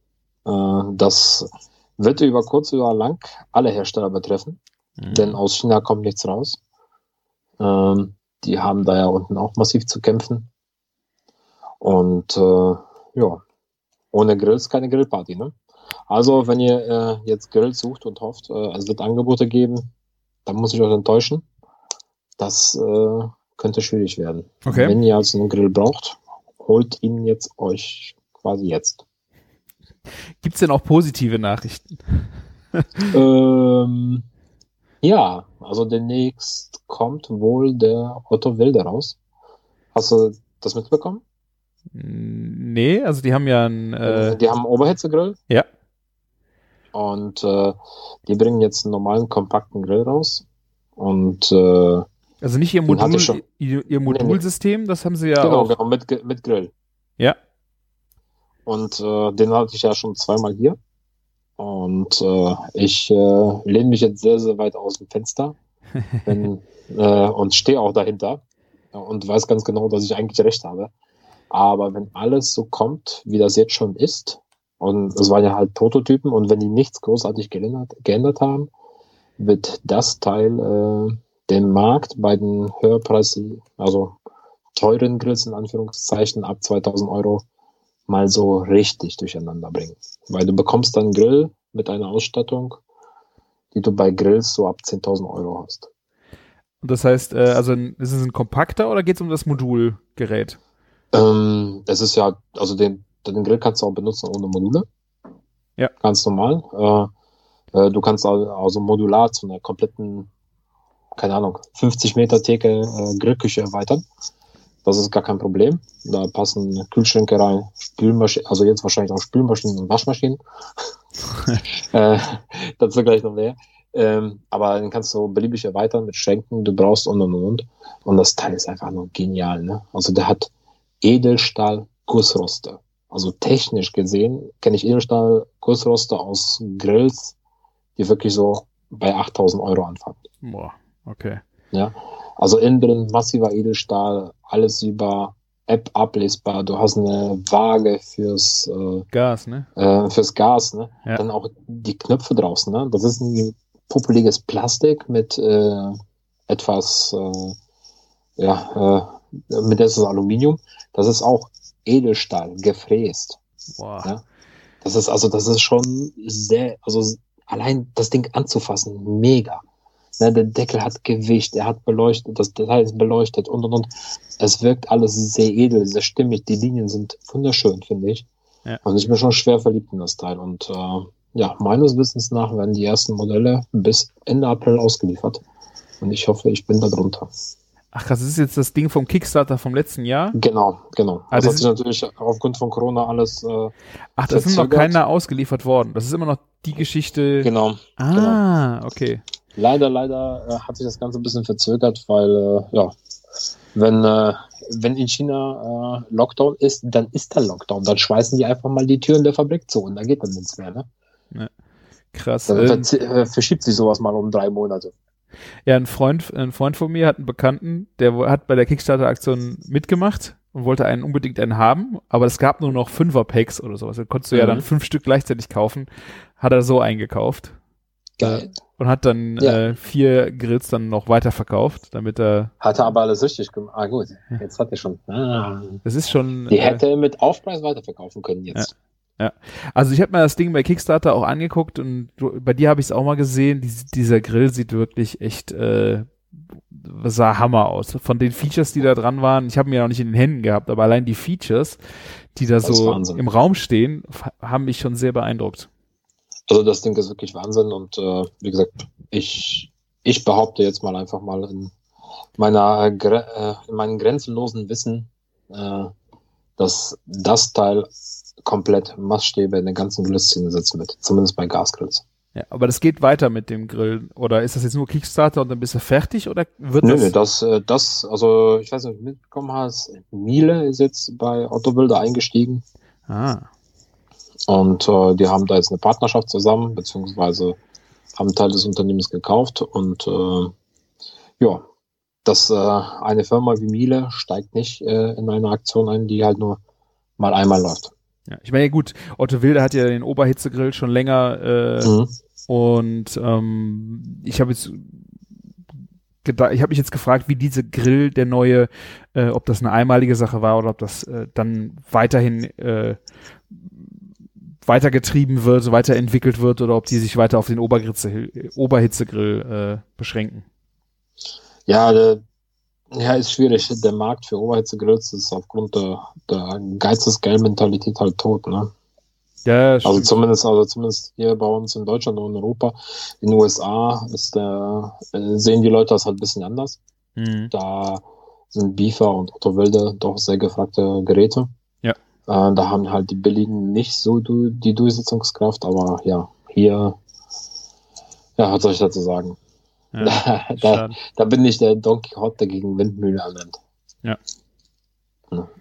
Äh, das wird über kurz oder lang alle Hersteller betreffen. Mhm. denn aus China kommt nichts raus. Ähm, die haben da ja unten auch massiv zu kämpfen. Und äh, ja, ohne Grills keine Grillparty. Ne? Also, wenn ihr äh, jetzt Grills sucht und hofft, äh, es wird Angebote geben, dann muss ich euch enttäuschen. Das äh, könnte schwierig werden. Okay. Wenn ihr also einen Grill braucht, holt ihn jetzt euch quasi jetzt. Gibt's denn auch positive Nachrichten? [laughs] [laughs] Ähm, ja, also demnächst kommt wohl der Otto Wilde raus. Hast du das mitbekommen? Nee, also die haben ja ein, äh, die haben einen Oberhitzegrill ja, und äh, die bringen jetzt einen normalen kompakten Grill raus. Und äh, also nicht ihr Modul, schon. ihr, ihr Modulsystem, das haben sie ja genau, auch. genau mit, mit Grill. Ja. Und äh, den hatte ich ja schon zweimal hier. Und äh, ich äh, lehne mich jetzt sehr, sehr weit aus dem Fenster [laughs] wenn, äh, und stehe auch dahinter und weiß ganz genau, dass ich eigentlich recht habe. Aber wenn alles so kommt, wie das jetzt schon ist, und es waren ja halt Prototypen, und wenn die nichts großartig geändert, geändert haben, wird das Teil äh, den Markt bei den Höherpreisen, also teuren Grills in Anführungszeichen ab 2000 Euro, mal so richtig durcheinander bringen. Weil du bekommst dann Grill mit einer Ausstattung, die du bei Grills so ab 10.000 Euro hast. Und das heißt, äh, also ist es ein kompakter oder geht's um das Modulgerät? Ähm, es ist ja, also den, den Grill kannst du auch benutzen ohne Module. Ja. Ganz normal. Äh, äh, du kannst al- also modular zu einer kompletten, keine Ahnung, 50 Meter Theke äh, Grillküche erweitern. Das ist gar kein Problem. Da passen Kühlschränke rein, Spülmaschinen, also jetzt wahrscheinlich auch Spülmaschinen und Waschmaschinen. [laughs] äh, dazu gleich noch mehr. Ähm, aber den kannst du beliebig erweitern mit Schränken, du brauchst und und und. Und das Teil ist einfach nur genial. Ne? Also der hat Edelstahl-Gussroste. Also technisch gesehen kenne ich Edelstahl-Gussroste aus Grills, die wirklich so bei 8000 Euro anfangen. Boah, okay. Ja, also innen drin massiver Edelstahl, alles über App ablesbar. Du hast eine Waage fürs äh, Gas, ne? äh, fürs Gas, ne? Ja. Dann auch die Knöpfe draußen, ne? Das ist ein popeliges Plastik mit äh, etwas, äh, ja, äh, mit ist Aluminium. Das ist auch Edelstahl gefräst. Boah. Ja. Das ist also, das ist schon sehr, also allein das Ding anzufassen, mega. Ne, der Deckel hat Gewicht, er hat beleuchtet, das Teil ist beleuchtet und und und. Es wirkt alles sehr edel, sehr stimmig. Die Linien sind wunderschön, finde ich. Ja. Und ich bin schon schwer verliebt in das Teil. Und äh, ja, meines Wissens nach werden die ersten Modelle bis Ende April ausgeliefert. Und ich hoffe, ich bin da drunter. Ach krass, das ist jetzt das Ding vom Kickstarter vom letzten Jahr? Genau, genau. Ah, das, das hat ist- sich natürlich aufgrund von Corona alles äh, Ach, das ist noch keiner ausgeliefert worden. Das ist immer noch die Geschichte. genau. Ah, okay. Leider, leider äh, hat sich das Ganze ein bisschen verzögert, weil äh, ja, wenn, äh, wenn in China äh, Lockdown ist, dann ist da Lockdown. Dann schweißen die einfach mal die Türen der Fabrik zu und da geht dann nichts mehr. Ne? Krass. Dann Ähm, äh, verschiebt sich sowas mal um drei Monate. Ja, ein Freund, ein Freund von mir hat einen Bekannten, der hat bei der Kickstarter-Aktion mitgemacht und wollte einen unbedingt einen haben, aber es gab nur noch Fünfer-Packs oder sowas. Da konntest du ja Mhm. dann fünf Stück gleichzeitig kaufen. Hat er so eingekauft Geil. und hat dann Ja. äh, vier Grills dann noch weiterverkauft, damit er. Hatte aber alles richtig gemacht. Ah, gut. Jetzt hat er schon. Ah. Das ist schon. Die äh, hätte er mit Aufpreis weiterverkaufen können jetzt. Also ich habe mir das Ding bei Kickstarter auch angeguckt und du, bei dir habe ich es auch mal gesehen. Dies, dieser Grill sieht wirklich echt äh, sah Hammer aus. Von den Features, die da dran waren, ich habe mir noch nicht in den Händen gehabt, aber allein die Features, die da Das so Wahnsinn. im Raum stehen, haben mich schon sehr beeindruckt. Also das Ding ist wirklich Wahnsinn und äh, wie gesagt, ich, ich behaupte jetzt mal einfach mal in meiner äh, in meinem grenzenlosen Wissen, äh, dass das Teil komplett Maßstäbe in der ganzen Grillszene setzen wird, zumindest bei Gasgrills. Ja, aber das geht weiter mit dem Grill. Oder ist das jetzt nur Kickstarter und dann bist du fertig oder wird Nö, das? nö, das, äh, das, also ich weiß nicht, ob du mitbekommen hast, Miele ist jetzt bei Otto Bilder eingestiegen Ah, und äh, die haben da jetzt eine Partnerschaft zusammen, beziehungsweise haben Teil des Unternehmens gekauft und äh, ja, dass äh, eine Firma wie Miele steigt nicht äh, in eine Aktion ein, die halt nur mal einmal läuft. Ja. Ich meine, gut, Otto Wilde hat ja den Oberhitzegrill schon länger äh, Mhm. Und ähm, ich habe jetzt ich habe mich jetzt gefragt, wie diese Grill der neue, äh, ob das eine einmalige Sache war oder ob das äh, dann weiterhin äh, weitergetrieben wird, weiterentwickelt wird oder ob die sich weiter auf den Oberhitze, Oberhitzegrill äh, beschränken. Ja, der, ja, ist schwierig. Der Markt für Oberhitzegrills ist aufgrund der, der Geizes-Geld-Mentalität halt tot, ne? Ja, Also stimmt. zumindest, also zumindest hier bei uns in Deutschland und in Europa. In den USA ist der, äh, sehen die Leute das halt ein bisschen anders. Mhm. Da sind Beaver und Otto Wilde doch sehr gefragte Geräte. Ja. Äh, da haben halt die billigen nicht so du, die Durchsetzungskraft, aber ja, hier, ja, was soll ich dazu sagen? Ja, da, da bin ich der Don Quixote, gegen Windmühle anrennt. Ja.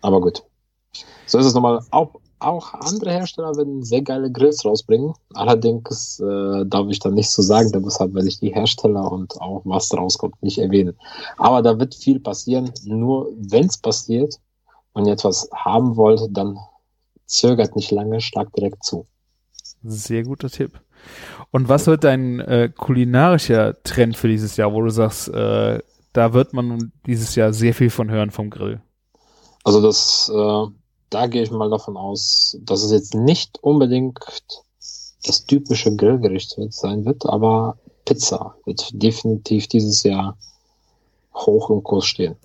Aber gut. So ist es nochmal. Auch, auch andere Hersteller werden sehr geile Grills rausbringen. Allerdings äh, darf ich da nichts zu sagen, deshalb werde ich die Hersteller und auch was rauskommt nicht erwähnen. Aber da wird viel passieren. Nur wenn es passiert und ihr etwas haben wollt, dann zögert nicht lange, schlagt direkt zu. Sehr guter Tipp. Und was wird dein äh, kulinarischer Trend für dieses Jahr, wo du sagst, äh, da wird man dieses Jahr sehr viel von hören vom Grill? Also das, äh, da gehe ich mal davon aus, dass es jetzt nicht unbedingt das typische Grillgericht wird, sein wird, aber Pizza wird definitiv dieses Jahr hoch im Kurs stehen.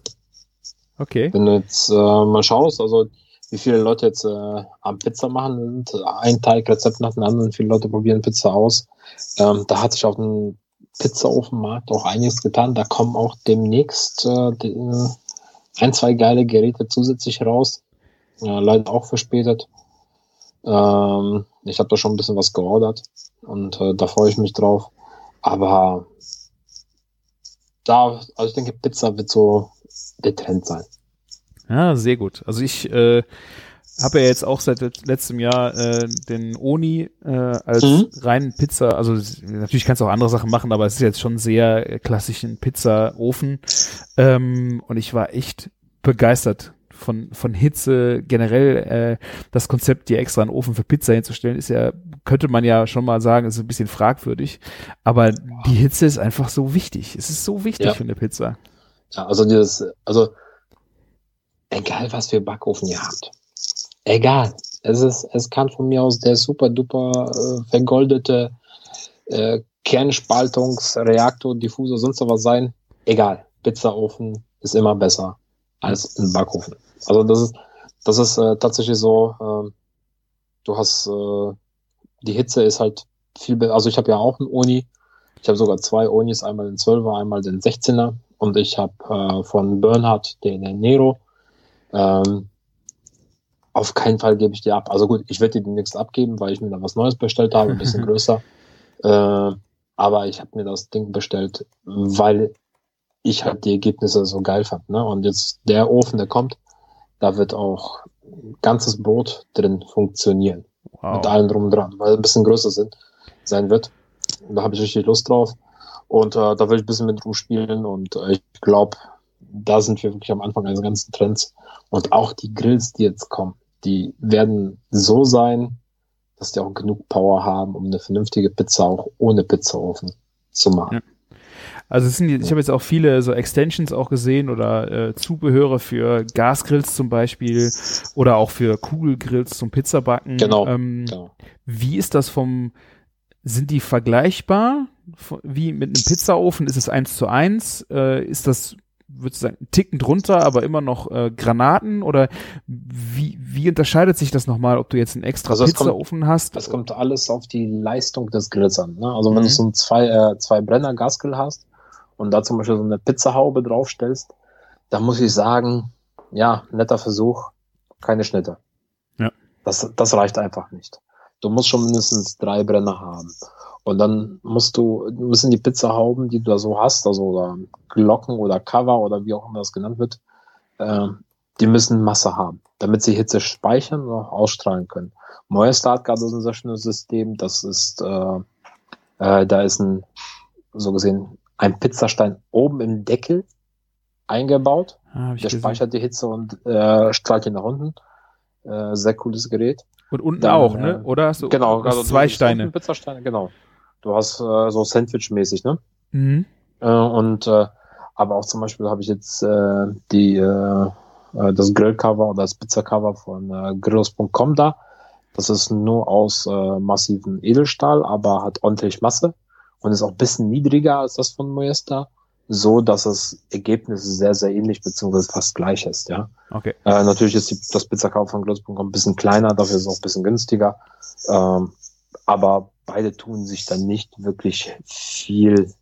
Okay. Wenn du jetzt äh, mal schaust, also wie viele Leute jetzt äh, am Pizza machen sind, ein Teigrezept nach dem anderen, viele Leute probieren Pizza aus. Ähm, da hat sich auf dem Pizzaofenmarkt auch einiges getan. Da kommen auch demnächst äh, die, äh, ein, zwei geile Geräte zusätzlich raus. Ja, leider auch verspätet. Ähm, ich habe da schon ein bisschen was geordert und äh, da freue ich mich drauf. Aber da, also ich denke, Pizza wird so der Trend sein. Ja, sehr gut. Also ich äh, habe ja jetzt auch seit letztem Jahr äh, den Oni äh, als Mhm. reinen Pizza, also natürlich kannst du auch andere Sachen machen, aber es ist jetzt schon sehr äh, klassischen Pizzaofen. Ähm, und ich war echt begeistert von, von Hitze. Generell äh, das Konzept, dir extra einen Ofen für Pizza hinzustellen, ist ja, könnte man ja schon mal sagen, ist ein bisschen fragwürdig. Aber die Hitze ist einfach so wichtig. Es ist so wichtig Ja. für eine Pizza. Ja, also dieses, also egal was für Backofen ihr habt. Egal. Es ist, es kann von mir aus der super duper äh, vergoldete äh, Kernspaltungsreaktor, Diffusor, sonst was sein. Egal. Pizzaofen ist immer besser als ein Backofen. Also das ist, das ist äh, tatsächlich so, ähm, du hast äh, die Hitze ist halt viel besser. Also ich habe ja auch einen Uni. Ich habe sogar zwei Onis, einmal den 12er, einmal den 16er. Und ich habe äh, von Bernhard den Nero. Ähm, auf keinen Fall gebe ich die ab. Also gut, ich werde die demnächst abgeben, weil ich mir da was Neues bestellt habe, ein bisschen [laughs] größer. Äh, aber ich habe mir das Ding bestellt, weil ich halt die Ergebnisse so geil fand. Ne? Und jetzt der Ofen, der kommt, da wird auch ein ganzes Brot drin funktionieren. Mit allem drum und dran, weil ein bisschen größer sind, sein wird. Da habe ich richtig Lust drauf. Und äh, da will ich ein bisschen mit rumspielen und äh, ich glaube, da sind wir wirklich am Anfang eines ganzen Trends. Und auch die Grills, die jetzt kommen, die werden so sein, dass die auch genug Power haben, um eine vernünftige Pizza auch ohne Pizzaofen zu machen. Ja. Also es sind, ich habe jetzt auch viele so Extensions auch gesehen oder äh, Zubehöre für Gasgrills zum Beispiel oder auch für Kugelgrills zum Pizzabacken. Genau, Ähm, Genau. Wie ist das vom, sind die vergleichbar wie mit einem Pizzaofen? Ist es eins zu eins? Äh, ist das, würde sagen, einen Ticken drunter, aber immer noch äh, Granaten? Oder wie, wie unterscheidet sich das nochmal, ob du jetzt einen extra Also es kommt- Pizzaofen hast? Das kommt alles auf die Leistung des Grills an. Ne? Also wenn Mhm. du so ein zwei, äh, zwei Brenner Gasgrill hast und da zum Beispiel so eine Pizzahaube draufstellst, dann muss ich sagen, ja, netter Versuch, keine Schnitte. Ja. Das, das reicht einfach nicht. Du musst schon mindestens drei Brenner haben. Und dann musst du, müssen die Pizzahauben, die du da so hast, also oder Glocken oder Cover oder wie auch immer das genannt wird, äh, die müssen Masse haben, damit sie Hitze speichern und auch ausstrahlen können. Moestar hat gerade so ein sehr schönes System, das ist, äh, äh, da ist ein, so gesehen, ein Pizzastein oben im Deckel eingebaut. Ah, Der speichert die Hitze und äh, strahlt die nach unten. Äh, sehr cooles Gerät. Und unten dann, auch, äh, ne? Oder hast du Genau, also zwei Steine? Pizzasteine, genau. Du hast äh, so Sandwich-mäßig, ne? Mhm. Äh, und äh, aber auch zum Beispiel habe ich jetzt äh, die äh, äh, das Grillcover oder das Pizzacover von äh, grillos.com da. Das ist nur aus äh, massiven Edelstahl, aber hat ordentlich Masse und ist auch ein bisschen niedriger als das von Moesta, so dass das Ergebnis sehr, sehr ähnlich beziehungsweise fast gleich ist, ja. Okay. Äh, natürlich ist die, das Pizzacover von grillos.com ein bisschen kleiner, dafür ist es auch ein bisschen günstiger. Ähm, aber beide tun sich dann nicht wirklich viel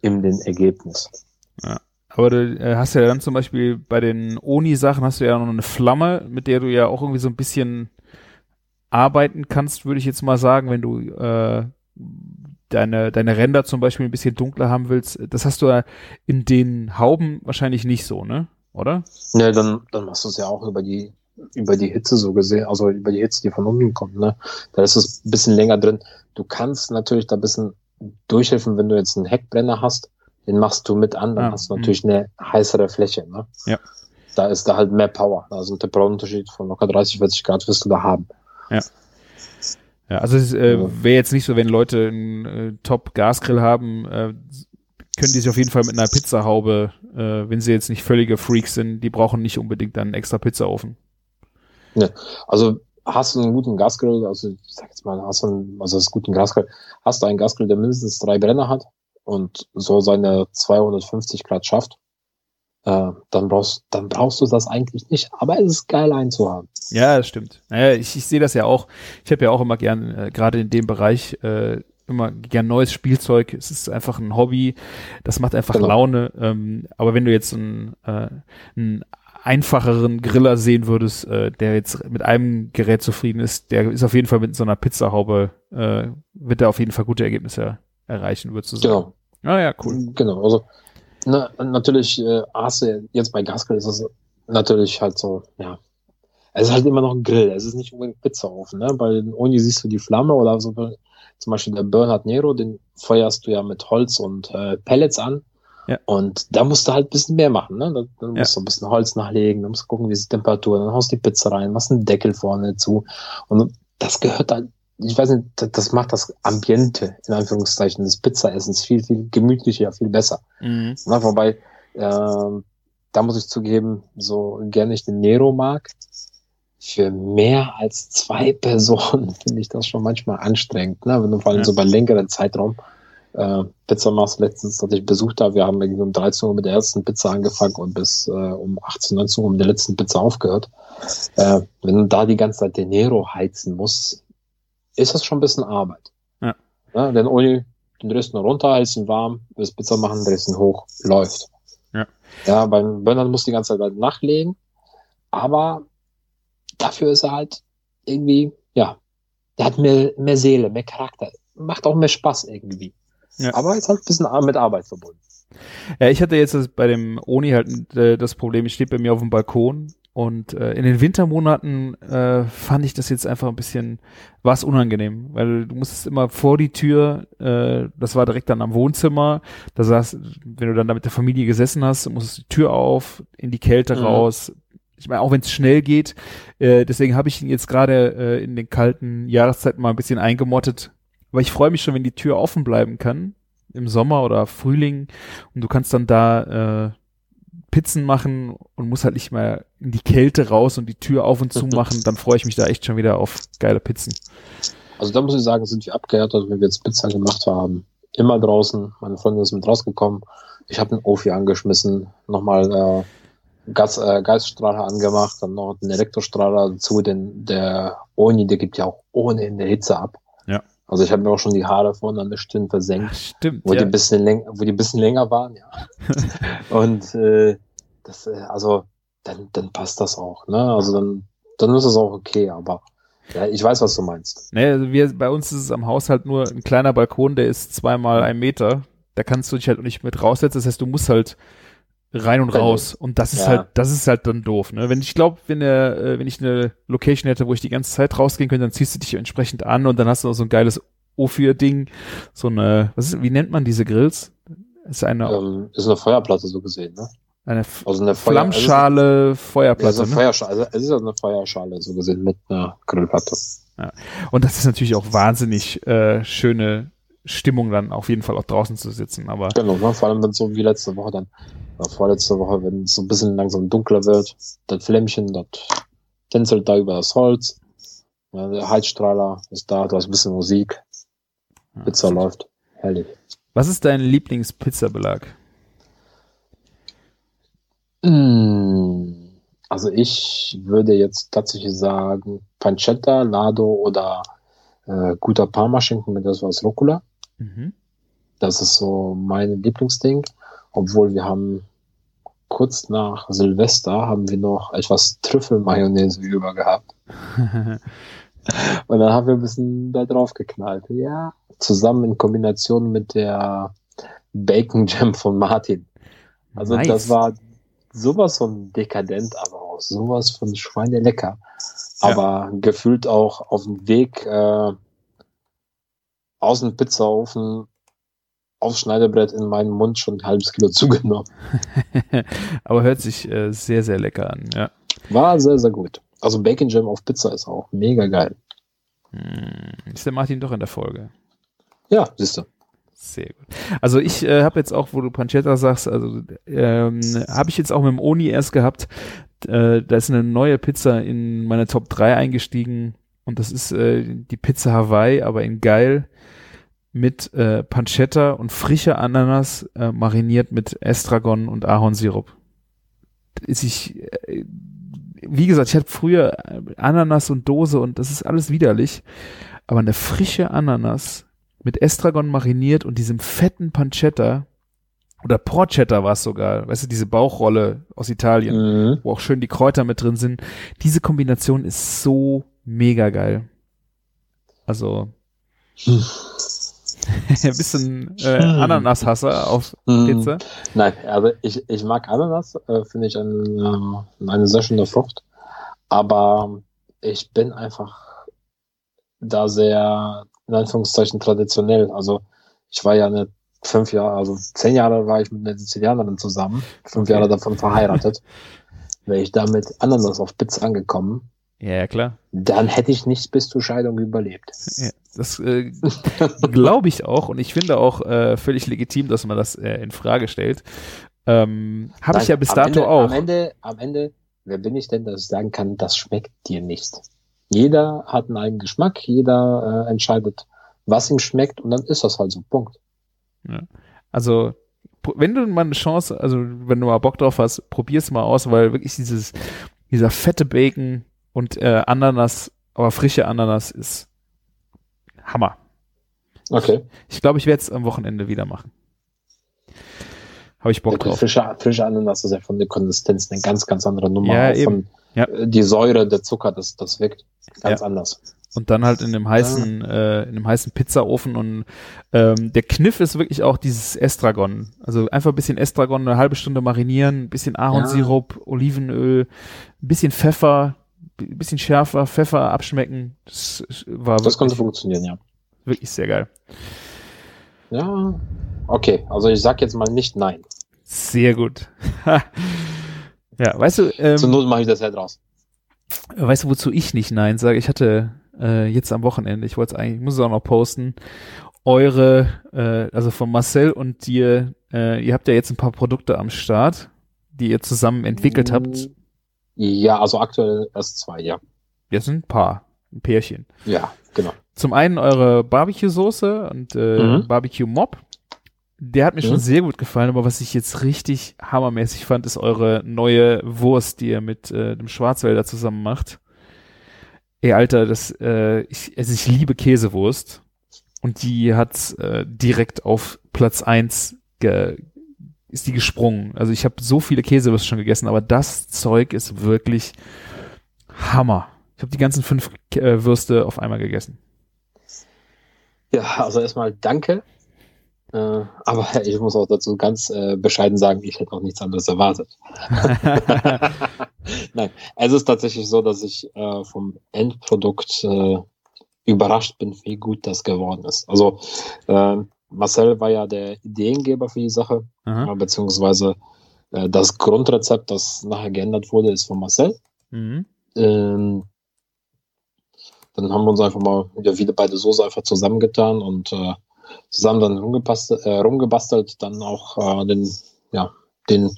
in den Ergebnis. Aber du äh, hast ja dann zum Beispiel bei den Oni-Sachen hast du ja noch eine Flamme, mit der du ja auch irgendwie so ein bisschen arbeiten kannst, würde ich jetzt mal sagen, wenn du äh, deine, deine Ränder zum Beispiel ein bisschen dunkler haben willst. Das hast du ja in den Hauben wahrscheinlich nicht so, ne? Oder? Ne, dann, dann machst du es ja auch über die, über die Hitze so gesehen, also über die Hitze, die von unten kommt, ne? Da ist es ein bisschen länger drin. Du kannst natürlich da ein bisschen durchhelfen, wenn du jetzt einen Heckbrenner hast, den machst du mit an, dann Ah, hast du natürlich eine heißere Fläche, ne? Ja. Da ist da halt mehr Power. Also ein Temperaturunterschied von locker 30, 40 Grad wirst du da haben. Ja, also es äh, Ja. wäre jetzt nicht so, wenn Leute einen äh, Top-Gasgrill haben, äh, können die sich auf jeden Fall mit einer Pizzahaube, äh, wenn sie jetzt nicht völlige Freaks sind, die brauchen nicht unbedingt dann einen extra Pizzaofen. Also hast du einen guten Gasgrill, also ich sag jetzt mal, hast du einen, also ist guten Gasgrill, hast du einen Gasgrill, der mindestens drei Brenner hat und so seine 250 Grad schafft, äh, dann brauchst, dann brauchst du das eigentlich nicht. Aber es ist geil einzuhaben. Ja, das stimmt. Naja, ich, ich sehe das ja auch. Ich habe ja auch immer gern, äh, gerade in dem Bereich, äh, immer gern neues Spielzeug. Es ist einfach ein Hobby. Das macht einfach Genau. Laune. Ähm, aber wenn du jetzt einen, äh, einen einfacheren Griller sehen würdest, äh, der jetzt mit einem Gerät zufrieden ist, der ist auf jeden Fall mit so einer Pizzahaube, äh, wird er auf jeden Fall gute Ergebnisse erreichen, würdest du sagen. Genau. Ah ja, cool. Genau. Also na, natürlich, äh, hast du jetzt bei Gasgrill ist es natürlich halt so, ja. Es ist halt immer noch ein Grill. Es ist nicht unbedingt Pizzaofen, ne? Bei den Oni siehst du die Flamme oder so, zum Beispiel der Bernhard Nero, den feuerst du ja mit Holz und äh, Pellets an. Ja. Und da musst du halt ein bisschen mehr machen, ne? Dann, dann Ja. musst du ein bisschen Holz nachlegen, dann musst du gucken, wie ist die Temperatur, dann haust du die Pizza rein, machst einen Deckel vorne zu. Und das gehört halt, ich weiß nicht, das, macht das Ambiente, in Anführungszeichen, des Pizzaessens viel, viel gemütlicher, viel besser. Mhm. Na, wobei, ähm, da muss ich zugeben, so gerne ich den Nero mag, für mehr als zwei [laughs] Personen finde ich das schon manchmal anstrengend. Ne? Wenn du vor allem Ja. so bei längeren Zeitraum äh, Pizza machst, letztens, dass ich besucht habe, wir haben irgendwie um 13 Uhr mit der ersten Pizza angefangen und bis äh, um 18, 19 Uhr mit der letzten Pizza aufgehört. Äh, wenn du da die ganze Zeit den Nero heizen musst, ist das schon ein bisschen Arbeit. Ja. Ja, denn Oli, den nur runter, ihn warm, willst Pizza machen, drehst ihn hoch, läuft. Ja. Ja, beim musst du die ganze Zeit halt nachlegen, aber dafür ist er halt irgendwie, ja, der hat mehr, mehr Seele, mehr Charakter, macht auch mehr Spaß irgendwie. Ja. Aber ist halt ein bisschen mit Arbeit verbunden. Ja, ich hatte jetzt bei dem Oni halt äh, das Problem, ich stehe bei mir auf dem Balkon und äh, in den Wintermonaten äh, fand ich das jetzt einfach ein bisschen, war es unangenehm, weil du musstest immer vor die Tür, äh, das war direkt dann am Wohnzimmer, da saß, wenn du dann da mit der Familie gesessen hast, musstest du die Tür auf, in die Kälte Mhm. raus. Ich meine, auch wenn es schnell geht, äh, deswegen habe ich ihn jetzt gerade äh, in den kalten Jahreszeiten mal ein bisschen eingemottet, aber ich freue mich schon, wenn die Tür offen bleiben kann im Sommer oder Frühling und du kannst dann da äh, Pizzen machen und musst halt nicht mehr in die Kälte raus und die Tür auf und zu [laughs] machen, dann freue ich mich da echt schon wieder auf geile Pizzen. Also da muss ich sagen, sind wir abgehärtet, wenn wir jetzt Pizza gemacht haben. Immer draußen. Meine Freundin ist mit rausgekommen. Ich habe den Ofi angeschmissen, nochmal äh, Gas, äh, Gasstrahler angemacht, dann noch den Elektrostrahler dazu, denn der Oni, der gibt ja auch ohne in der Hitze ab. Also ich habe mir auch schon die Haare vorne an der Stirn versenkt. Ach, stimmt. wo die Ja. ein bisschen länger, wo die ein bisschen länger waren, ja. [laughs] und äh, das, äh, also dann, dann passt das auch, ne? Also dann, dann ist es auch okay, aber ja, ich weiß, was du meinst. Nee, also wir, bei uns ist es am Haus halt nur ein kleiner Balkon, der ist zweimal ein Meter. Da kannst du dich halt nicht mit raussetzen. Das heißt, du musst halt rein und raus. Und das ist Ja. halt, das ist halt dann doof. Ne? Wenn ich glaube, wenn der, äh, wenn ich eine Location hätte, wo ich die ganze Zeit rausgehen könnte, dann ziehst du dich entsprechend an und dann hast du auch so ein geiles O4-Ding, so eine, was ist, wie nennt man diese Grills? Ist eine, Ähm, ist eine Feuerplatte so gesehen, ne? eine Also eine Feuer- Flammschale, Ja, Feuerplatte. so eine ne? Feuerschale, also es ist ja eine Feuerschale so gesehen mit einer Grillplatte. Und das ist natürlich auch wahnsinnig äh, schöne Stimmung dann auf jeden Fall auch draußen zu sitzen. Aber Genau, ne? vor allem dann so wie letzte Woche dann, oder vorletzte Woche, wenn es so ein bisschen langsam dunkler wird, das Flämmchen, das tänzelt da über das Holz, ja, der Heizstrahler ist da, du hast ein bisschen Musik, Pizza läuft, herrlich. was ist dein Lieblingspizzabelag? Mm, Also ich würde jetzt tatsächlich sagen Pancetta, Lado oder äh, guter Parmaschinken mit etwas Rucola. Mhm. Das ist so mein Lieblingsding. Obwohl wir haben kurz nach Silvester haben wir noch etwas Trüffelmayonnaise über gehabt. [laughs] Und dann haben wir ein bisschen da drauf geknallt. Ja. Zusammen in Kombination mit der Bacon Jam von Martin. Also Nice. das war sowas von dekadent, aber auch sowas von schweinelecker. Aber gefühlt auch auf dem Weg äh, aus dem Pizzaofen aufs Schneidebrett in meinen Mund schon ein halbes Kilo [laughs] zugenommen. [laughs] Aber hört sich äh, sehr, sehr lecker an, ja. War sehr, sehr gut. Also Bacon Jam auf Pizza ist auch mega geil. Hm, Ist der Martin doch in der Folge? Ja, siehst du. Sehr gut. Also ich äh, habe jetzt auch, wo du Pancetta sagst, also ähm, habe ich jetzt auch mit dem Oni erst gehabt. Äh, da ist eine neue Pizza in meine Top 3 eingestiegen und das ist äh, die Pizza Hawaii, aber in geil mit äh, Pancetta und frischer Ananas äh, mariniert mit Estragon und Ahornsirup. Ist ich, äh, wie gesagt, ich hatte früher äh, Ananas und Dose und das ist alles widerlich, aber eine frische Ananas mit Estragon mariniert und diesem fetten Pancetta oder Porchetta war es sogar, weißt du, diese Bauchrolle aus Italien, Mhm. wo auch schön die Kräuter mit drin sind. Diese Kombination ist so mega geil. Also, [laughs] Ein bisschen äh, Ananashasser auf Hm. Pizza. Nein, also ich, ich mag Ananas, äh, finde ich ein, äh, eine sehr schöne Frucht. Aber ich bin einfach da sehr, in Anführungszeichen, traditionell. Also ich war ja eine fünf Jahre, also zehn Jahre war ich mit einer Sizilianerin zusammen, fünf Okay. Jahre davon verheiratet. [laughs] Wäre ich da mit Ananas auf Pizza angekommen, Ja, ja, klar. dann hätte ich nicht bis zur Scheidung überlebt. Ja, das äh, [laughs] glaube ich auch und ich finde auch äh, völlig legitim, dass man das äh, in Frage stellt. Ähm, Habe ich ja bis dato Ende, auch. Am Ende, am Ende, wer bin ich denn, dass ich sagen kann, das schmeckt dir nicht? Jeder hat einen eigenen Geschmack, jeder äh, entscheidet, was ihm schmeckt und dann ist das halt so. Punkt. Also, pro- wenn du mal eine Chance, also wenn du mal Bock drauf hast, probier's mal aus, weil wirklich dieses, dieser fette Bacon und äh, Ananas, aber frische Ananas ist Hammer. Okay. Ich glaube, ich werde es am Wochenende wieder machen. Habe ich Bock Wirklich, drauf. frische, frische Ananas ist ja von der Konsistenz eine ganz, ganz andere Nummer. Ja, eben. Ja. äh, Die Säure, der Zucker, das, das wirkt ganz anders. Und dann halt in dem heißen, äh, in dem heißen Pizzaofen und ähm, der Kniff ist wirklich auch dieses Estragon. Also einfach ein bisschen Estragon, eine halbe Stunde marinieren, ein bisschen Ahornsirup, Olivenöl, ein bisschen Pfeffer, bisschen schärfer, Pfeffer abschmecken. Das war Das konnte funktionieren, ja. wirklich sehr geil. Ja, okay. Also ich sag jetzt mal nicht nein. Sehr gut. [laughs] ja, weißt du, ähm, Zur Not mache ich das halt raus. Weißt du, wozu ich nicht Nein sage? Ich hatte äh, jetzt am Wochenende, ich wollte es eigentlich, ich muss es auch noch posten, eure, äh, also von Marcel und dir, äh, ihr habt ja jetzt ein paar Produkte am Start, die ihr zusammen entwickelt habt. Ja, also aktuell erst zwei, ja. Jetzt sind ein paar, ein Pärchen. Ja, genau. Zum einen eure Barbecue-Soße und äh, Mhm. Barbecue-Mob. Der hat mir Mhm. schon sehr gut gefallen, aber was ich jetzt richtig hammermäßig fand, ist eure neue Wurst, die ihr mit äh, dem Schwarzwälder zusammen macht. Ey, Alter, das, äh, ich, also ich liebe Käsewurst. Und die hat äh, direkt auf Platz eins ge ist die gesprungen. Also ich habe so viele Käsewürste schon gegessen, aber das Zeug ist wirklich Hammer. Ich habe die ganzen fünf äh, Würste auf einmal gegessen. Ja, also erstmal danke. Äh, aber [laughs] ich muss auch dazu ganz äh, bescheiden sagen, ich hätte auch nichts anderes erwartet. [laughs] [laughs] Nein, es ist tatsächlich so, dass ich äh, vom Endprodukt äh, überrascht bin, wie gut das geworden ist. Also äh, Marcel war ja der Ideengeber für die Sache, Aha. beziehungsweise äh, das Grundrezept, das nachher geändert wurde, ist von Marcel. Mhm. Ähm, dann haben wir uns einfach mal wieder, wieder bei der Soße einfach zusammengetan und äh, zusammen dann rumgebastelt, äh, rumgebastelt dann auch äh, den, ja, den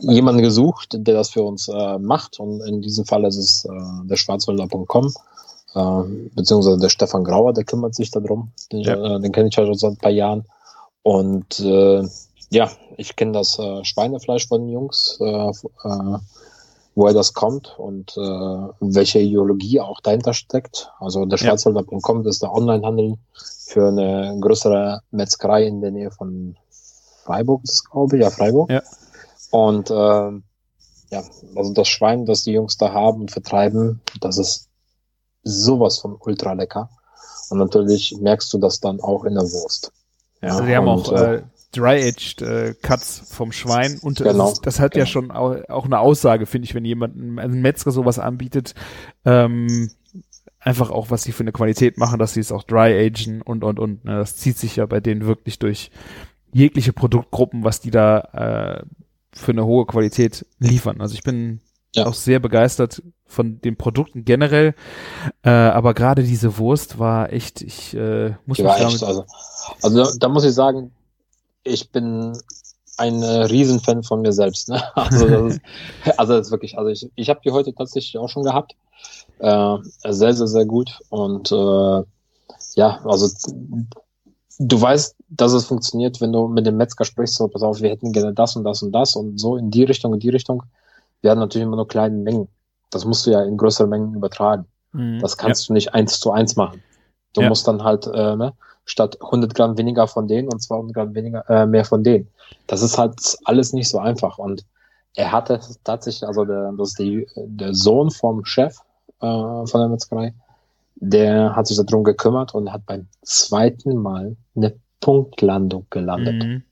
jemanden gesucht, der das für uns äh, macht. Und in diesem Fall ist es äh, der Schwarzwälder.com, äh, beziehungsweise der Stefan Grauer, der kümmert sich darum. Den, Ja. äh, den kenne ich ja schon seit ein paar Jahren. Und äh, ja, ich kenne das äh, Schweinefleisch von den Jungs, äh, äh, woher das kommt und äh, welche Ideologie auch dahinter steckt. Also der Ja. Schwarzwälder.com ist der Onlinehandel für eine größere Metzgerei in der Nähe von Freiburg, das glaube ich, ja, Freiburg. Ja. Und ähm, ja, also das Schwein, das die Jungs da haben und vertreiben, das ist sowas von ultra lecker. Und natürlich merkst du das dann auch in der Wurst. Ja, also die haben und, auch äh, Dry-Aged äh, Cuts vom Schwein und das, Genau, ist, das hat ja genau. schon au, auch eine Aussage, finde ich, wenn jemand, ein ein Metzger sowas anbietet, ähm, einfach auch, was sie für eine Qualität machen, dass sie es auch Dry-Agen und, und, und. Ne? Das zieht sich ja bei denen wirklich durch jegliche Produktgruppen, was die da äh, für eine hohe Qualität liefern. Also ich bin Ja. auch sehr begeistert von den Produkten generell, äh, aber gerade diese Wurst war echt, ich äh, muss Die mich damit echt, also, also da, da muss ich sagen, ich bin ein äh, Riesenfan von mir selbst. Ne? [laughs] Also, das ist, [laughs] also das ist wirklich, also ich, ich habe die heute tatsächlich auch schon gehabt. Äh, sehr, sehr, sehr gut. Und äh, ja, also du weißt, dass es funktioniert, wenn du mit dem Metzger sprichst, so, pass auf, wir hätten gerne das und das und das und so in die Richtung, in die Richtung. Wir haben natürlich immer nur kleine Mengen. Das musst du ja in größere Mengen übertragen. Mhm. Das kannst du nicht eins zu eins machen. Du Ja. musst dann halt äh, ne, statt 100 Gramm weniger von denen und 200 Gramm weniger äh, mehr von denen. Das ist halt alles nicht so einfach. Und er hatte tatsächlich, also der, das ist die, der Sohn vom Chef äh, von der Metzgerei, der hat sich darum gekümmert und hat beim zweiten Mal eine Punktlandung gelandet. Mhm.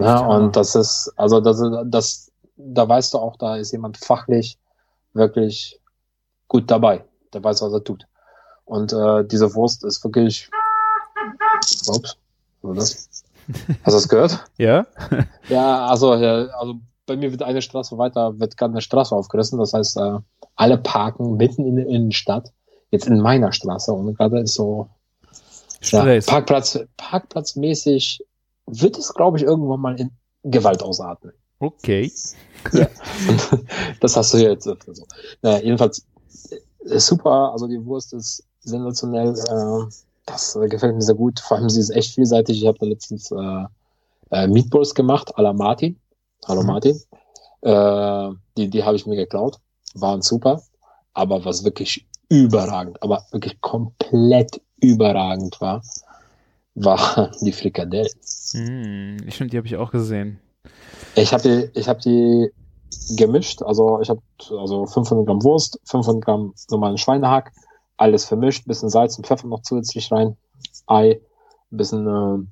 Ja, und das ist, also das, das, da weißt du auch, da ist jemand fachlich wirklich gut dabei. Der weiß, was er tut. Und äh, diese Wurst ist wirklich. Ups, das? [laughs] Hast du das gehört? Ja? [laughs] Ja, also, ja, also bei mir wird eine Straße weiter, wird gerade eine Straße aufgerissen. Das heißt, äh, alle parken mitten in der Innenstadt, jetzt in meiner Straße. Und gerade ist so ja, Stress. Parkplatz, Parkplatzmäßig wird es, glaube ich, irgendwann mal in Gewalt ausatmen. Okay. [laughs] das hast du ja jetzt öfter so. Naja, jedenfalls äh, super, also die Wurst ist sensationell. Äh, das äh, gefällt mir sehr gut. Vor allem sie ist echt vielseitig. Ich habe da letztens äh, äh, Meatballs gemacht, à la Martin. Hallo Mhm. Martin. Äh, die die habe ich mir geklaut. Waren super. Aber was wirklich überragend, aber wirklich komplett überragend war, war die Frikadellen. Hm, ich finde, die habe ich auch gesehen. Ich habe die, ich habe die gemischt. Also ich habe also 500 Gramm Wurst, 500 Gramm normalen Schweinehack, alles vermischt, bisschen Salz und Pfeffer noch zusätzlich rein, Ei, bisschen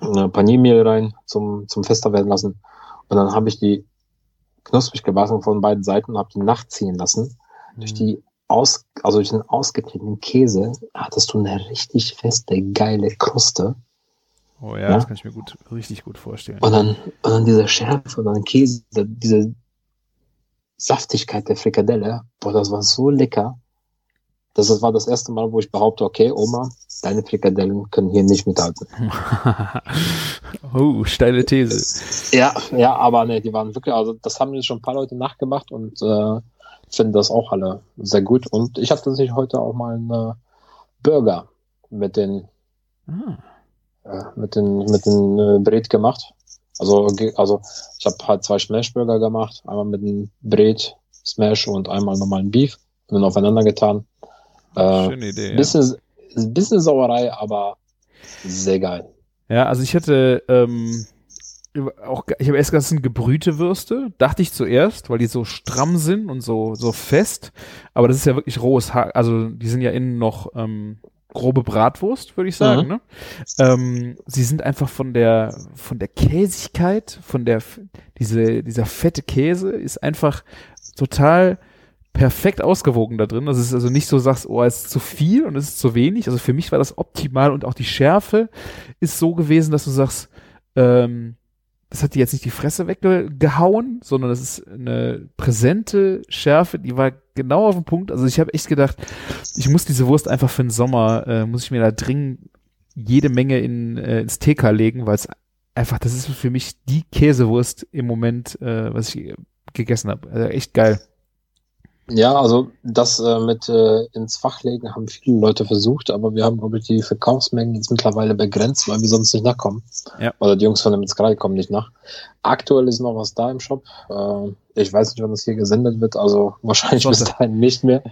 äh, Paniermehl rein zum zum fester werden lassen. Und dann habe ich die knusprig gebacken von beiden Seiten, habe die nachziehen lassen. Durch Hm. die aus, also durch den ausgetretenen Käse hattest du eine richtig feste, geile Kruste. Oh ja, Ja. das kann ich mir gut, richtig gut vorstellen. Und dann, und dann diese Schärfe und dann Käse, diese Saftigkeit der Frikadelle, boah, das war so lecker. Das war das erste Mal, wo ich behaupte, okay, Oma, deine Frikadellen können hier nicht mithalten. [laughs] oh, steile These. Ja, ja, aber ne, die waren wirklich, also das haben jetzt schon ein paar Leute nachgemacht und äh, finden das auch alle sehr gut. Und ich habe tatsächlich heute auch mal einen äh, Burger mit den Ah, mit den mit den äh, Bret gemacht. Also also ich habe halt zwei Smashburger gemacht, einmal mit dem Bret Smash und einmal normalen Beef und dann aufeinander getan. Äh, schöne Idee. Ja. bisschen bisschen Sauerei, aber sehr geil. Ja, also ich hatte ähm, auch, ich habe erst sind gebrühte Würste, dachte ich zuerst, weil die so stramm sind und so so fest. Aber das ist ja wirklich rohes Hack, also die sind ja innen noch ähm, grobe Bratwurst, würde ich sagen. Mhm. Ne? Ähm, sie sind einfach von der von der Käsigkeit, von der diese dieser fette Käse ist einfach total perfekt ausgewogen da drin. Das ist also nicht so, sagst, oh, es ist zu viel und es ist zu wenig. Also für mich war das optimal und auch die Schärfe ist so gewesen, dass du sagst, ähm, das hat dir jetzt nicht die Fresse weggehauen, sondern das ist eine präsente Schärfe, die war genau auf dem Punkt. Also ich habe echt gedacht, ich muss diese Wurst einfach für den Sommer, äh, muss ich mir da dringend jede Menge in, äh, ins TK legen, weil es einfach, das ist für mich die Käsewurst im Moment, äh, was ich gegessen habe. Also echt geil. Ja, also das äh, mit äh, ins Fach legen haben viele Leute versucht, aber wir haben, glaube ich, die Verkaufsmengen jetzt mittlerweile begrenzt, weil wir sonst nicht nachkommen. Ja. Oder die Jungs von der Metzgerei kommen nicht nach. Aktuell ist noch was da im Shop. Äh, ich weiß nicht, wann das hier gesendet wird, also [laughs] wahrscheinlich bis dahin nicht mehr.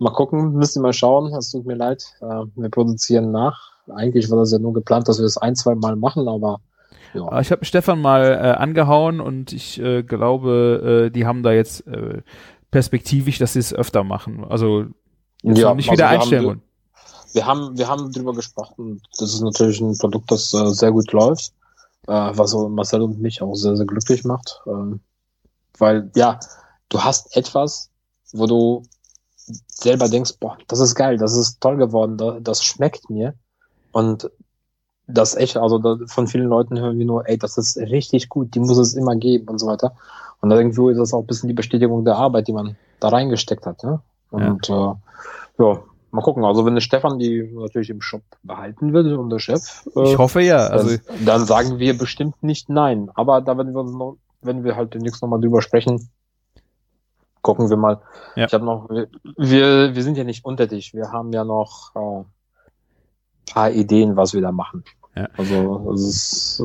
Mal gucken, müsst ihr mal schauen. Es tut mir leid. Äh, wir produzieren nach. Eigentlich war das ja nur geplant, dass wir das ein, zwei Mal machen, aber ja. Ich habe Stefan mal äh, angehauen und ich äh, glaube, äh, die haben da jetzt äh, perspektivisch, dass sie es öfter machen. Also noch nicht also wieder haben- einstellen wollen. Wir haben, wir haben drüber gesprochen. Das ist natürlich ein Produkt, das äh, sehr gut läuft, äh, was Marcel und mich auch sehr, sehr glücklich macht. Ähm, weil, ja, du hast etwas, wo du selber denkst, boah, das ist geil, das ist toll geworden, das, das schmeckt mir. Und das echt, also da, von vielen Leuten hören wir nur, ey, das ist richtig gut, die muss es immer geben und so weiter. Und irgendwo ist das auch ein bisschen die Bestätigung der Arbeit, die man da reingesteckt hat. Ne? Und ja. Äh, ja, mal gucken. Also wenn der Stefan die natürlich im Shop behalten will und der Chef, äh, Ich hoffe ja. Also dann, dann sagen wir bestimmt nicht nein. Aber da werden wir uns noch, wenn wir halt demnächst nochmal drüber sprechen, gucken wir mal. Ja. Ich habe noch, wir, wir, sind ja nicht untätig. Wir haben ja noch äh, paar Ideen, was wir da machen. Ja. Also es ist,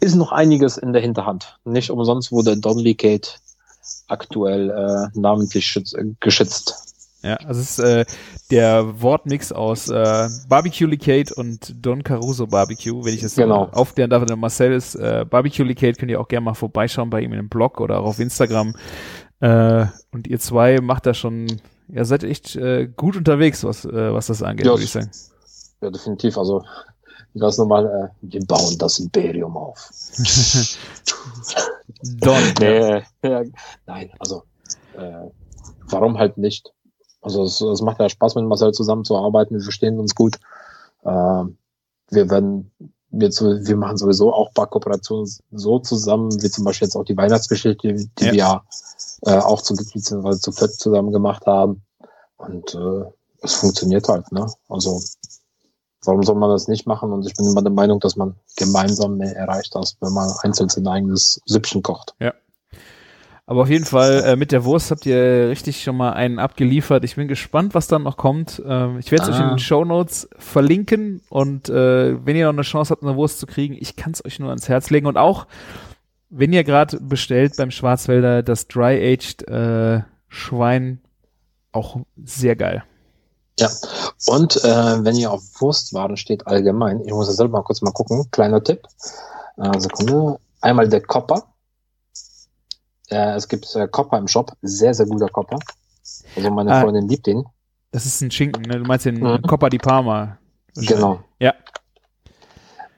ist noch einiges in der Hinterhand. Nicht umsonst wurde Donnelly Kate aktuell äh, namentlich schütz, äh, geschützt. Ja, also es ist äh, der Wortmix aus äh, Barbecue Licate und Don Caruso Barbecue, wenn ich das Genau. aufklären darf. Der Marcel ist äh, Barbecue Licate, könnt ihr auch gerne mal vorbeischauen bei ihm in dem Blog oder auch auf Instagram. Äh, und ihr zwei macht da schon ihr seid echt äh, gut unterwegs, was, äh, was das angeht, Ja, würde ich sagen. Ja, definitiv. Also, das nochmal, äh, wir bauen das Imperium auf. [laughs] Don. Nee, ja, nein, also, äh, warum halt nicht? Also, es, es macht ja Spaß, mit Marcel zusammenzuarbeiten. Wir verstehen uns gut. Äh, wir werden, wir, zu, wir machen sowieso auch ein paar Kooperationen so zusammen, wie zum Beispiel jetzt auch die Weihnachtsgeschichte, die, Ja. wir ja äh, auch zu beziehungsweise zu viert zusammen gemacht haben. Und äh, es funktioniert halt, ne? Also warum soll man das nicht machen? Und ich bin immer der Meinung, dass man gemeinsam mehr erreicht, als wenn man einzeln sein eigenes Süppchen kocht. Aber auf jeden Fall, äh, mit der Wurst habt ihr richtig schon mal einen abgeliefert. Ich bin gespannt, was dann noch kommt. Ähm, ich werde es euch in Ah. den Show Notes verlinken und äh, wenn ihr noch eine Chance habt, eine Wurst zu kriegen, ich kann es euch nur ans Herz legen. Und auch, wenn ihr gerade bestellt beim Schwarzwälder das Dry-Aged äh, Schwein, auch sehr geil. Ja. Und äh, wenn ihr auf Wurstwaren steht allgemein, ich muss ja selber mal kurz mal gucken, kleiner Tipp. Äh, Sekunde. Einmal der Kopper. Äh, es gibt äh, Kopper im Shop, sehr, sehr guter Kopper. Also meine Ah. Freundin liebt den. Das ist ein Schinken, ne? Du meinst den Mhm. Di Parma. Genau. Ja.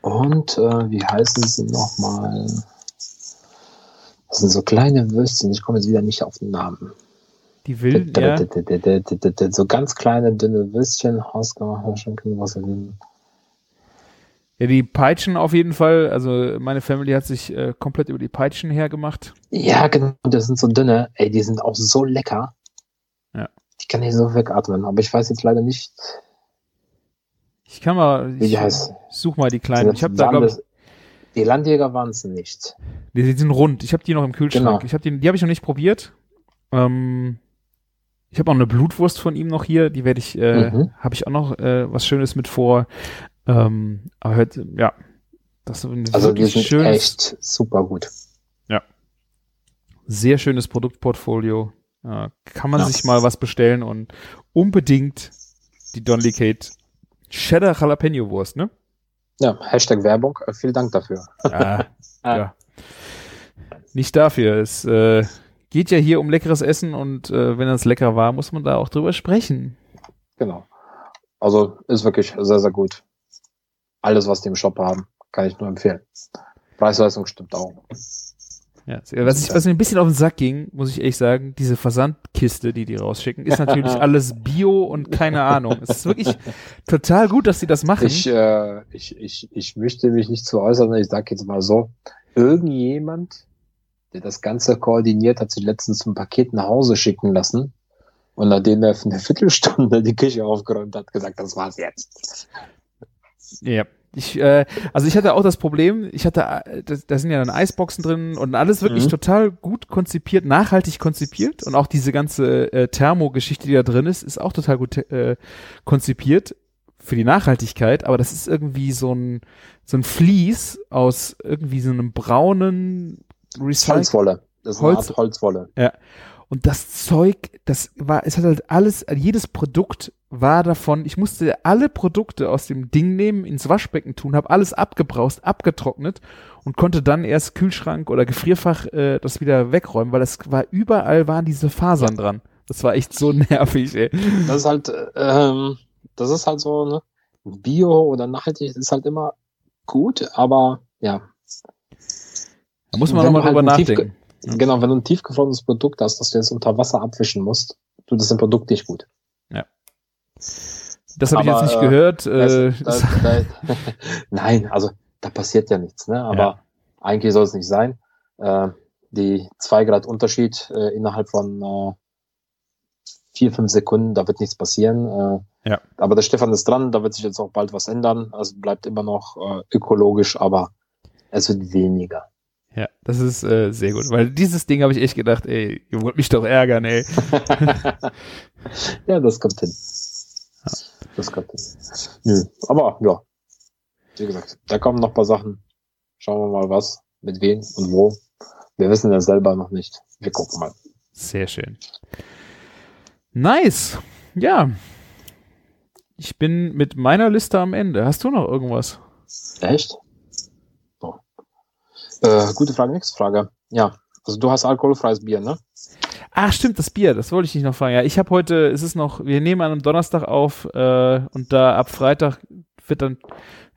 Und äh, wie heißen sie nochmal? Das sind so kleine Würstchen, ich komme jetzt wieder nicht auf den Namen. Die wilden, ja. So ganz kleine, dünne Würstchen, hausgemachte Schinken, was will. Ja, die Peitschen auf jeden Fall. Also meine Family hat sich äh, komplett über die Peitschen hergemacht. Ja, genau, das sind so dünne, ey, die sind auch so lecker. Ja. Die kann ich so wegatmen, aber ich weiß jetzt leider nicht, Ich kann mal, wie die ich heißt. such mal die kleinen. Ich habe da glaube ich, Die Landjäger waren es nicht. die, die sind rund. Ich habe die noch im Kühlschrank. Genau. Ich habe die, die habe ich noch nicht probiert. Ähm, ich habe auch eine Blutwurst von ihm noch hier. Die werde ich, äh, Mhm. habe ich auch noch äh, was Schönes mit vor. Ähm, aber hört, ja, das ist ein Also die wirklich sind schönes, echt super gut. sehr schönes Produktportfolio. Äh, kann man Ja. sich mal was bestellen und unbedingt die Donley Kate Cheddar Jalapeno Wurst, ne? Ja, Hashtag Werbung, äh, vielen Dank dafür. Ja, [laughs] ja. Nicht dafür. Es äh, geht ja hier um leckeres Essen und äh, wenn das lecker war, muss man da auch drüber sprechen. Genau. Also ist wirklich sehr, sehr gut. Alles, was die im Shop haben, kann ich nur empfehlen. Preis-Leistung stimmt auch. Ja, was, ich, was mir ein bisschen auf den Sack ging, muss ich ehrlich sagen, diese Versandkiste, die die rausschicken, ist natürlich [laughs] alles Bio und keine Ahnung. Es ist wirklich total gut, dass sie das machen. Ich, äh, ich, ich, ich möchte mich nicht zu äußern, ich sage jetzt mal so, irgendjemand, der das Ganze koordiniert, hat sich letztens ein Paket nach Hause schicken lassen und nachdem er für eine Viertelstunde die Küche aufgeräumt hat, gesagt, das war's jetzt. Ja. Ich, äh, also ich hatte auch das Problem, ich hatte, äh, da, da sind ja dann Eisboxen drin und alles wirklich Mhm. total gut konzipiert, nachhaltig konzipiert und auch diese ganze äh, Thermogeschichte, die da drin ist, ist auch total gut äh, konzipiert für die Nachhaltigkeit, aber das ist irgendwie so ein, so ein Vlies aus irgendwie so einem braunen Recycle. Holzwolle. Das ist Holz- eine Art Holzwolle. Und das Zeug, das war, es hat halt alles, jedes Produkt war davon, ich musste alle Produkte aus dem Ding nehmen, ins Waschbecken tun, habe alles abgebraust, abgetrocknet und konnte dann erst Kühlschrank oder Gefrierfach äh, das wieder wegräumen, weil es war überall waren diese Fasern dran. Das war echt so [laughs] nervig, ey. Das ist halt, äh, ähm, das ist halt so, ne? Bio oder nachhaltig ist halt immer gut, aber ja, Da muss man nochmal halt drüber nachdenken. Ja. genau, wenn du ein tiefgefrorenes Produkt hast, das du jetzt unter Wasser abwischen musst, tut das dem Produkt nicht gut. Das habe ich jetzt nicht äh, gehört. Äh, Das- das- da- [laughs] [laughs] Nein, also da passiert ja nichts, ne? Aber Ja. eigentlich soll es nicht sein. Äh, die zwei Grad Unterschied äh, innerhalb von äh, vier, fünf Sekunden, da wird nichts passieren. Äh, Ja. Aber der Stefan ist dran, da wird sich jetzt auch bald was ändern. Also bleibt immer noch äh, ökologisch, aber es wird weniger. Ja, das ist äh, sehr gut, weil dieses Ding habe ich echt gedacht, ey, ihr wollt mich doch ärgern, ey. [laughs] ja, das kommt hin. Das kommt hin. Nö, aber ja, wie gesagt, da kommen noch ein paar Sachen. Schauen wir mal was, mit wem und wo. Wir wissen ja selber noch nicht. Wir gucken mal. Sehr schön. Nice. Ja. Ich bin mit meiner Liste am Ende. Hast du noch irgendwas? Echt? Äh, gute Frage, nächste Frage. Ja, also du hast alkoholfreies Bier, ne? Ach, stimmt, das Bier, das wollte ich nicht noch fragen. Ja, ich habe heute, es ist noch, wir nehmen an einem Donnerstag auf äh, und da ab Freitag wird dann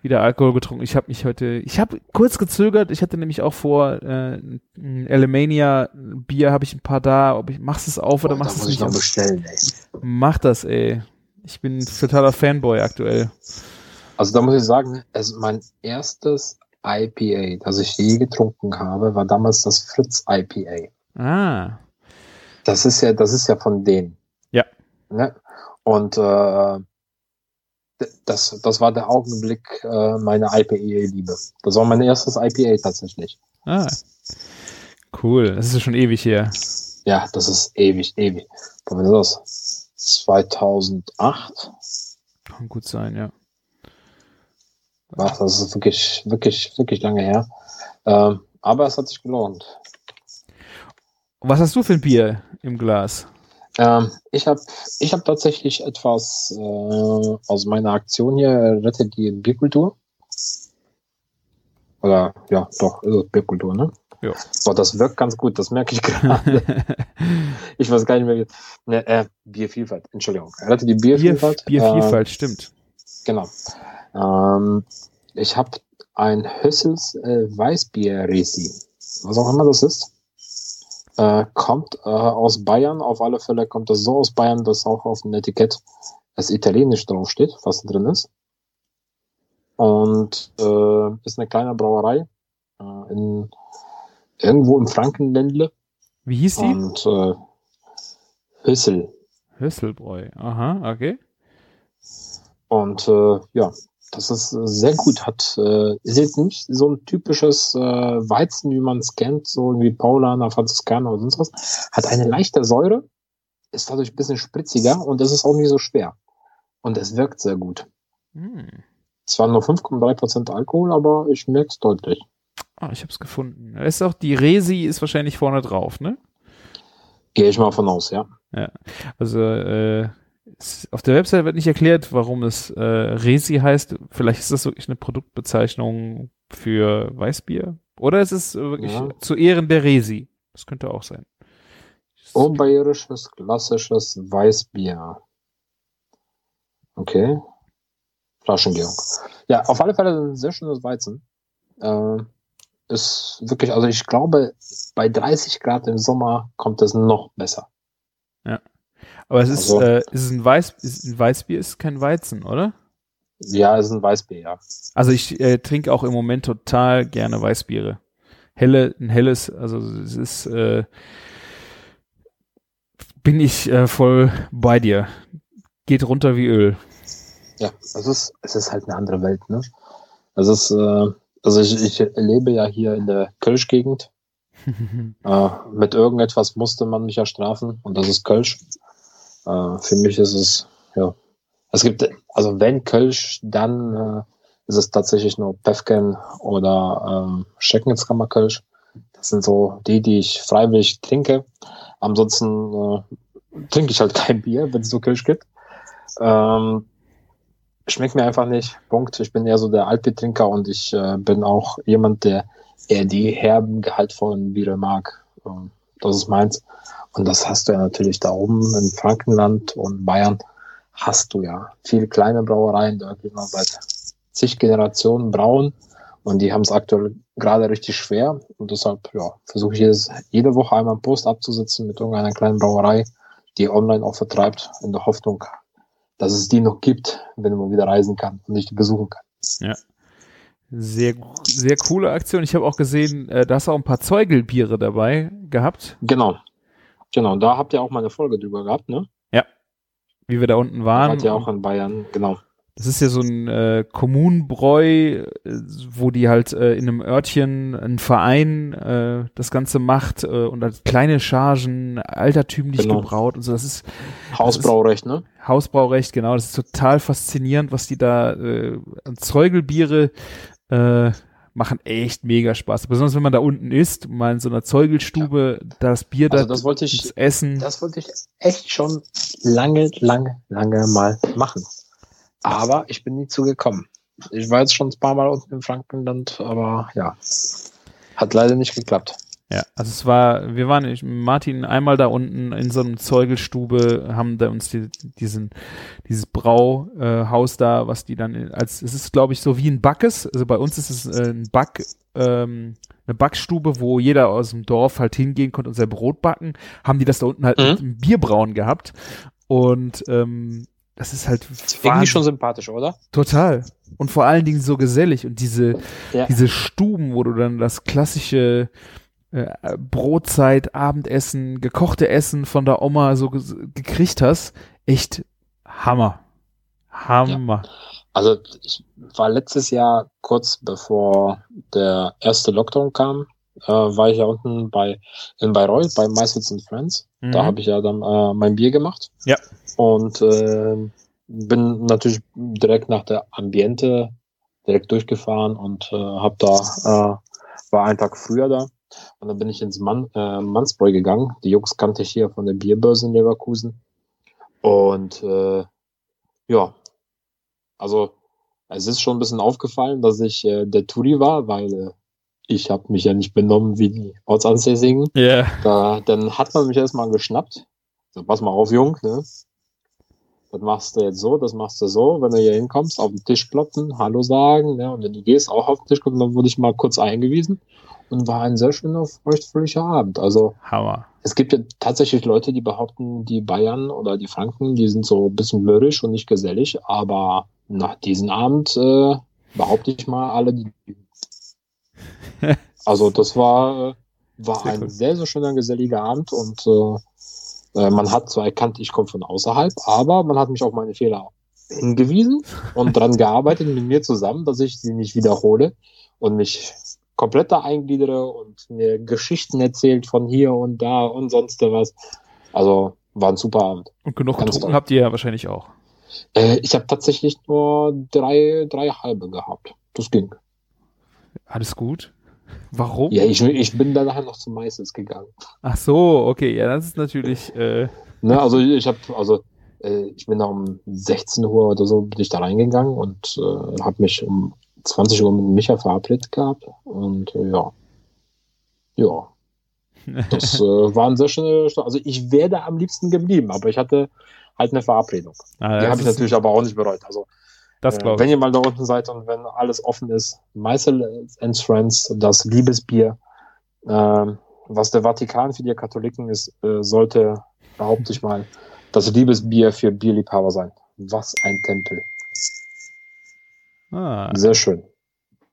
wieder Alkohol getrunken. Ich habe mich heute, ich habe kurz gezögert. Ich hatte nämlich auch vor, äh, ein Alemania Bier habe ich ein paar da. Ob ich machst es auf oder machst es muss ich nicht noch auf? bestellen, ey. Mach das, ey. Ich bin totaler Fanboy aktuell. Also da muss ich sagen, es mein erstes IPA, das ich je getrunken habe, war damals das Fritz IPA. Ah, Das ist ja, das ist ja von denen. Ja. Ne? Und äh, das, das war der Augenblick äh, meiner IPA-Liebe. Das war mein erstes IPA tatsächlich. ah. Cool. Das ist schon ewig her. Ja, das ist ewig, ewig. Wann ist das? 2008? Kann gut sein, ja. Ach, das ist wirklich, wirklich, wirklich lange her. Ähm, aber es hat sich gelohnt. Was hast du für ein Bier im Glas? Ähm, ich habe ich hab tatsächlich etwas äh, aus meiner Aktion hier, äh, Rette die Bierkultur. Oder ja, doch, es Bierkultur, ne? Ja. Boah, das wirkt ganz gut, das merke ich gerade. [laughs] ich weiß gar nicht mehr, wie. Ne, äh, Biervielfalt, Entschuldigung. Rette die Bier, Biervielfalt. Äh, Biervielfalt, stimmt. genau. Ähm, ich habe ein Hössels äh, Weißbier-Resi. Was auch immer das ist. Äh, kommt äh, aus Bayern. Auf alle Fälle kommt das so aus Bayern, dass auch auf dem Etikett es italienisch draufsteht, was drin ist. Und äh, ist eine kleine Brauerei äh, in, irgendwo im Frankenländle. Wie hieß die? Und äh, Hüssel. Hüsselbräu. Aha, okay. Und äh, ja, das ist äh, sehr gut. Hat äh, ist jetzt nicht so ein typisches äh, Weizen, wie man es kennt, so wie Paulaner, Franziskaner oder sonst was. Hat eine leichte Säure, ist dadurch ein bisschen spritziger und es ist auch nicht so schwer. Und es wirkt sehr gut. Hm. Zwar nur 5,3% Alkohol, aber ich merke es deutlich. Ah, ich habe es gefunden. Da Ist auch die Resi ist wahrscheinlich vorne drauf, ne? Gehe ich mal von aus, ja. Also äh, auf der Website wird nicht erklärt, warum es äh, Resi heißt. Vielleicht ist das wirklich eine Produktbezeichnung für Weißbier. Oder ist es wirklich Ja. zu Ehren der Resi. Das könnte auch sein. Oberbayerisches, klassisches Weißbier. Okay. Flaschengärung. Ja, auf alle Fälle ein sehr schönes Weizen. Äh, ist wirklich, also ich glaube, bei 30 Grad im Sommer kommt es noch besser. Aber es ist, Also- äh, ist es ein, Weiß, ist ein Weißbier, ist kein Weizen, oder? Ja, es ist ein Weißbier, ja. Also ich äh, trinke auch im Moment total gerne Weißbiere. Helle, ein helles, also es ist, äh, bin ich äh, voll bei dir. Geht runter wie Öl. Ja, es ist, es ist halt eine andere Welt, ne? Es ist, äh, also ich, ich lebe ja hier in der Kölsch-Gegend. [laughs] Äh, mit irgendetwas musste man mich ja strafen und das ist Kölsch. Äh, für mich ist es, ja, es gibt, also wenn Kölsch, dann äh, ist es tatsächlich nur Pefken oder ähm, Schecknitzkammer Kölsch. Das sind so die, die ich freiwillig trinke. Ansonsten äh, trinke ich halt [laughs] kein Bier, wenn es so Kölsch gibt. Ähm, schmeckt mir einfach nicht. Punkt. Ich bin eher so der Altbiertrinker und ich äh, bin auch jemand, der eher die herben, gehaltvollen Biere mag. Ähm, das ist meins. Und das hast du ja natürlich da oben in Frankenland und Bayern hast du ja viele kleine Brauereien, die wirklich noch seit zig Generationen brauen. Und die haben es aktuell gerade richtig schwer. Und deshalb, ja, versuche ich jedes, jede Woche einmal einen Post abzusetzen mit irgendeiner kleinen Brauerei, die online auch vertreibt, in der Hoffnung, dass es die noch gibt, wenn man wieder reisen kann und nicht besuchen kann. Sehr, sehr coole Aktion. Ich habe auch gesehen, äh, da hast du auch ein paar Zeugelbiere dabei gehabt, Genau. Genau, da habt ihr auch mal eine Folge drüber gehabt, ne? wie wir da unten Wart waren. ihr auch in Bayern, genau. Das ist ja so ein äh, Kommunenbräu, äh, wo die halt äh, in einem Örtchen ein Verein äh, das Ganze macht äh, und halt kleine Chargen, altertümlich Genau. gebraut und so. Das ist Hausbraurecht, ne? Hausbraurecht, genau. Das ist total faszinierend, was die da äh, an Zeugelbiere äh, machen. Echt mega Spaß. Besonders wenn man da unten ist, mal in so einer Zeugelstube, das Bier Also da das wollte ich, das Essen. das wollte ich echt schon lange, lange, lange mal machen. Aber ich bin nie zugekommen. Ich war jetzt schon ein paar Mal unten im Frankenland, aber ja, hat leider nicht geklappt. Ja, also es war, wir waren ich, Martin einmal da unten in so einem Zeugelstube, haben da uns die, diesen, dieses Brauhaus äh, da, was die dann als, es ist glaube ich so wie ein Backes, also bei uns ist es äh, ein Back, ähm, eine Backstube, wo jeder aus dem Dorf halt hingehen konnte und sein Brot backen, haben die das da unten halt Mhm. mit einem Bierbrauen gehabt. Und ähm, das ist halt Irgendwie schon sympathisch, oder? total. Und vor allen Dingen so gesellig. Und diese Ja. diese Stuben, wo du dann das klassische äh, Brotzeit, Abendessen, gekochte Essen von der Oma so gekriegt hast, echt Hammer. Hammer. Also ich war letztes Jahr kurz bevor der erste Lockdown kam, äh, war ich ja unten bei in Bayreuth bei Meisters and Friends. Mhm. Da habe ich ja dann äh, mein Bier gemacht. Ja. Und äh, bin natürlich direkt nach der Ambiente direkt durchgefahren und äh, habe da äh, war einen Tag früher da und dann bin ich ins Mann, äh, Mannsbräu gegangen. Die Jungs kannte ich hier von der Bierbörse in Leverkusen und äh, ja, also es ist schon ein bisschen aufgefallen, dass ich äh, der Touri war, weil äh, ich habe mich ja nicht benommen wie die Ortsansässigen. Ja. Da, dann hat man mich erstmal geschnappt. So, pass mal auf, Jung, ne? Das machst du jetzt so, das machst du so. Wenn du hier hinkommst, auf den Tisch klopfen, Hallo sagen, ne? Und wenn du gehst, auch auf den Tisch klopfen, dann wurde ich mal kurz eingewiesen. Und war ein sehr schöner, feuchtfröhlicher Abend. Also, Hammer. es gibt ja tatsächlich Leute, die behaupten, die Bayern oder die Franken, die sind so ein bisschen mürrisch und nicht gesellig, aber nach diesem Abend äh, behaupte ich mal alle die. [laughs] Also das war, äh, war Sehr ein gut. sehr, sehr schöner, geselliger Abend und äh, äh, man hat zwar erkannt, ich komme von außerhalb, aber man hat mich auf meine Fehler hingewiesen und dran gearbeitet mit mir zusammen, dass ich sie nicht wiederhole und mich komplett da eingliedere und mir Geschichten erzählt von hier und da und sonst was. Also war ein super Abend. Und genug Ganz getrunken toll. habt ihr ja wahrscheinlich auch. Äh, ich habe tatsächlich nur drei, drei halbe gehabt. Das ging. Alles gut? Warum? Ja, ich, ich bin dann nachher noch zum Meistens gegangen. Ach so, okay, ja, das ist natürlich, äh, Ne, also ich habe, also äh, ich bin da um 16 Uhr oder so bin ich da reingegangen und äh, habe mich um 20 Uhr mit Micha verabredet gehabt und äh, ja, ja, [laughs] das äh, war ein sehr schöner, Sto- also ich wäre am liebsten geblieben, aber ich hatte halt eine Verabredung. ah, Die habe ich natürlich aber auch nicht bereut. Also das äh, wenn ihr mal da unten seid und wenn alles offen ist, Meißel and Friends, das Liebesbier, ähm, was der Vatikan für die Katholiken ist, äh, sollte, behaupte ich mal, das Liebesbier für Bierliebhaber sein. Was ein Tempel. Ah, Sehr schön.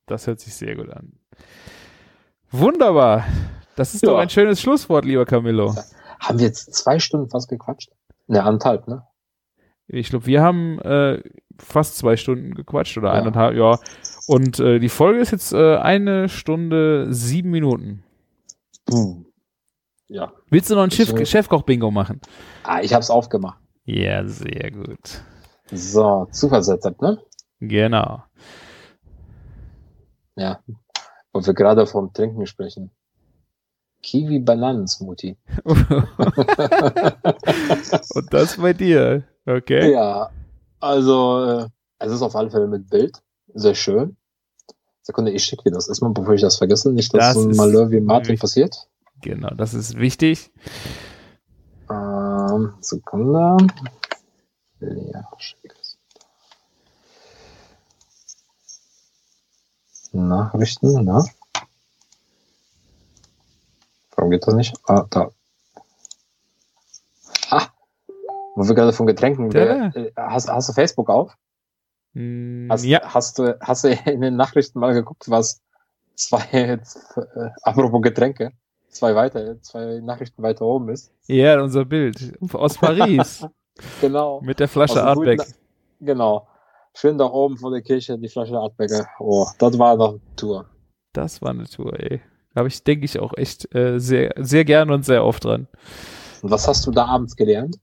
das hört sich sehr gut an. Wunderbar. Das ist Ja. doch ein schönes Schlusswort, lieber Camillo. Haben wir jetzt zwei Stunden fast gequatscht? Ne, anderthalb, ne? Ich glaube, wir haben äh, fast zwei Stunden gequatscht oder Ja. eineinhalb, ja. Und äh, die Folge ist jetzt äh, eine Stunde sieben Minuten. Hm. Ja. Willst du noch ein Chefkoch-Bingo machen? Ah, ich hab's aufgemacht. Ja, sehr gut. So, Zufallsrezept, ne? Genau. Ja. Wo wir gerade vom Trinken sprechen. Kiwi-Bananen-Smoothie. [laughs] Und das bei dir. Okay. Ja, also äh, es ist auf alle Fälle mit Bild. Sehr schön. Sekunde, ich schicke dir das erstmal, bevor ich das vergesse. Nicht, dass Das so ein Malheur wie Martin wichtig. passiert. Genau, das ist wichtig. Ähm, Sekunde. Ja, schick Nachrichten, na? Warum geht das nicht? Ah, da. Ah, wo wir gerade von Getränken. Äh, hast, hast du Facebook auf? Mm, Hast, ja, hast, du, hast du in den Nachrichten mal geguckt, was zwei, äh, apropos Getränke, zwei weiter, zwei Nachrichten weiter oben ist? ja, unser Bild aus Paris [laughs] Genau. mit der Flasche Artback. Genau. Schön da oben vor der Kirche, die Flasche Artbecker. Oh, das war noch eine Tour. Das war eine Tour, ey. Da habe ich, denke ich, auch echt äh, sehr, sehr gern und sehr oft dran. Und was hast du da abends gelernt?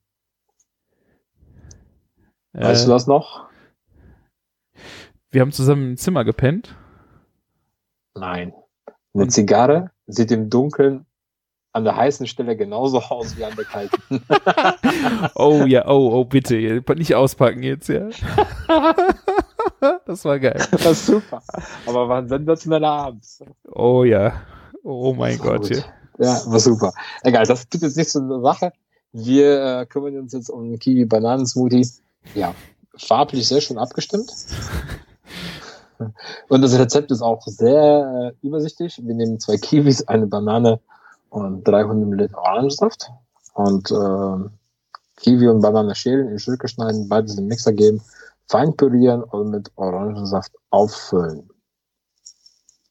Weißt Äh, du das noch? wir haben zusammen im Zimmer gepennt. Nein. Eine Zigarre sieht im Dunkeln an der heißen Stelle genauso [laughs] aus wie an der kalten. [laughs] Oh ja, oh, oh, bitte, nicht auspacken jetzt, ja. [laughs] das war geil. Das ist super. Aber war ein sensationeller Abend. Oh ja. Oh mein war Gott. gut. Ja. War super. Egal, das tut jetzt nicht so eine Sache. Wir äh, kümmern uns jetzt um Kiwi-Bananen-Smoothie. Ja, farblich sehr schön abgestimmt. Und das Rezept ist auch sehr äh, übersichtlich. Wir nehmen zwei Kiwis, eine Banane und 300 Milliliter Orangensaft. Und äh, Kiwi und Banane schälen, in Stücke schneiden, beides in den Mixer geben, fein pürieren und mit Orangensaft auffüllen.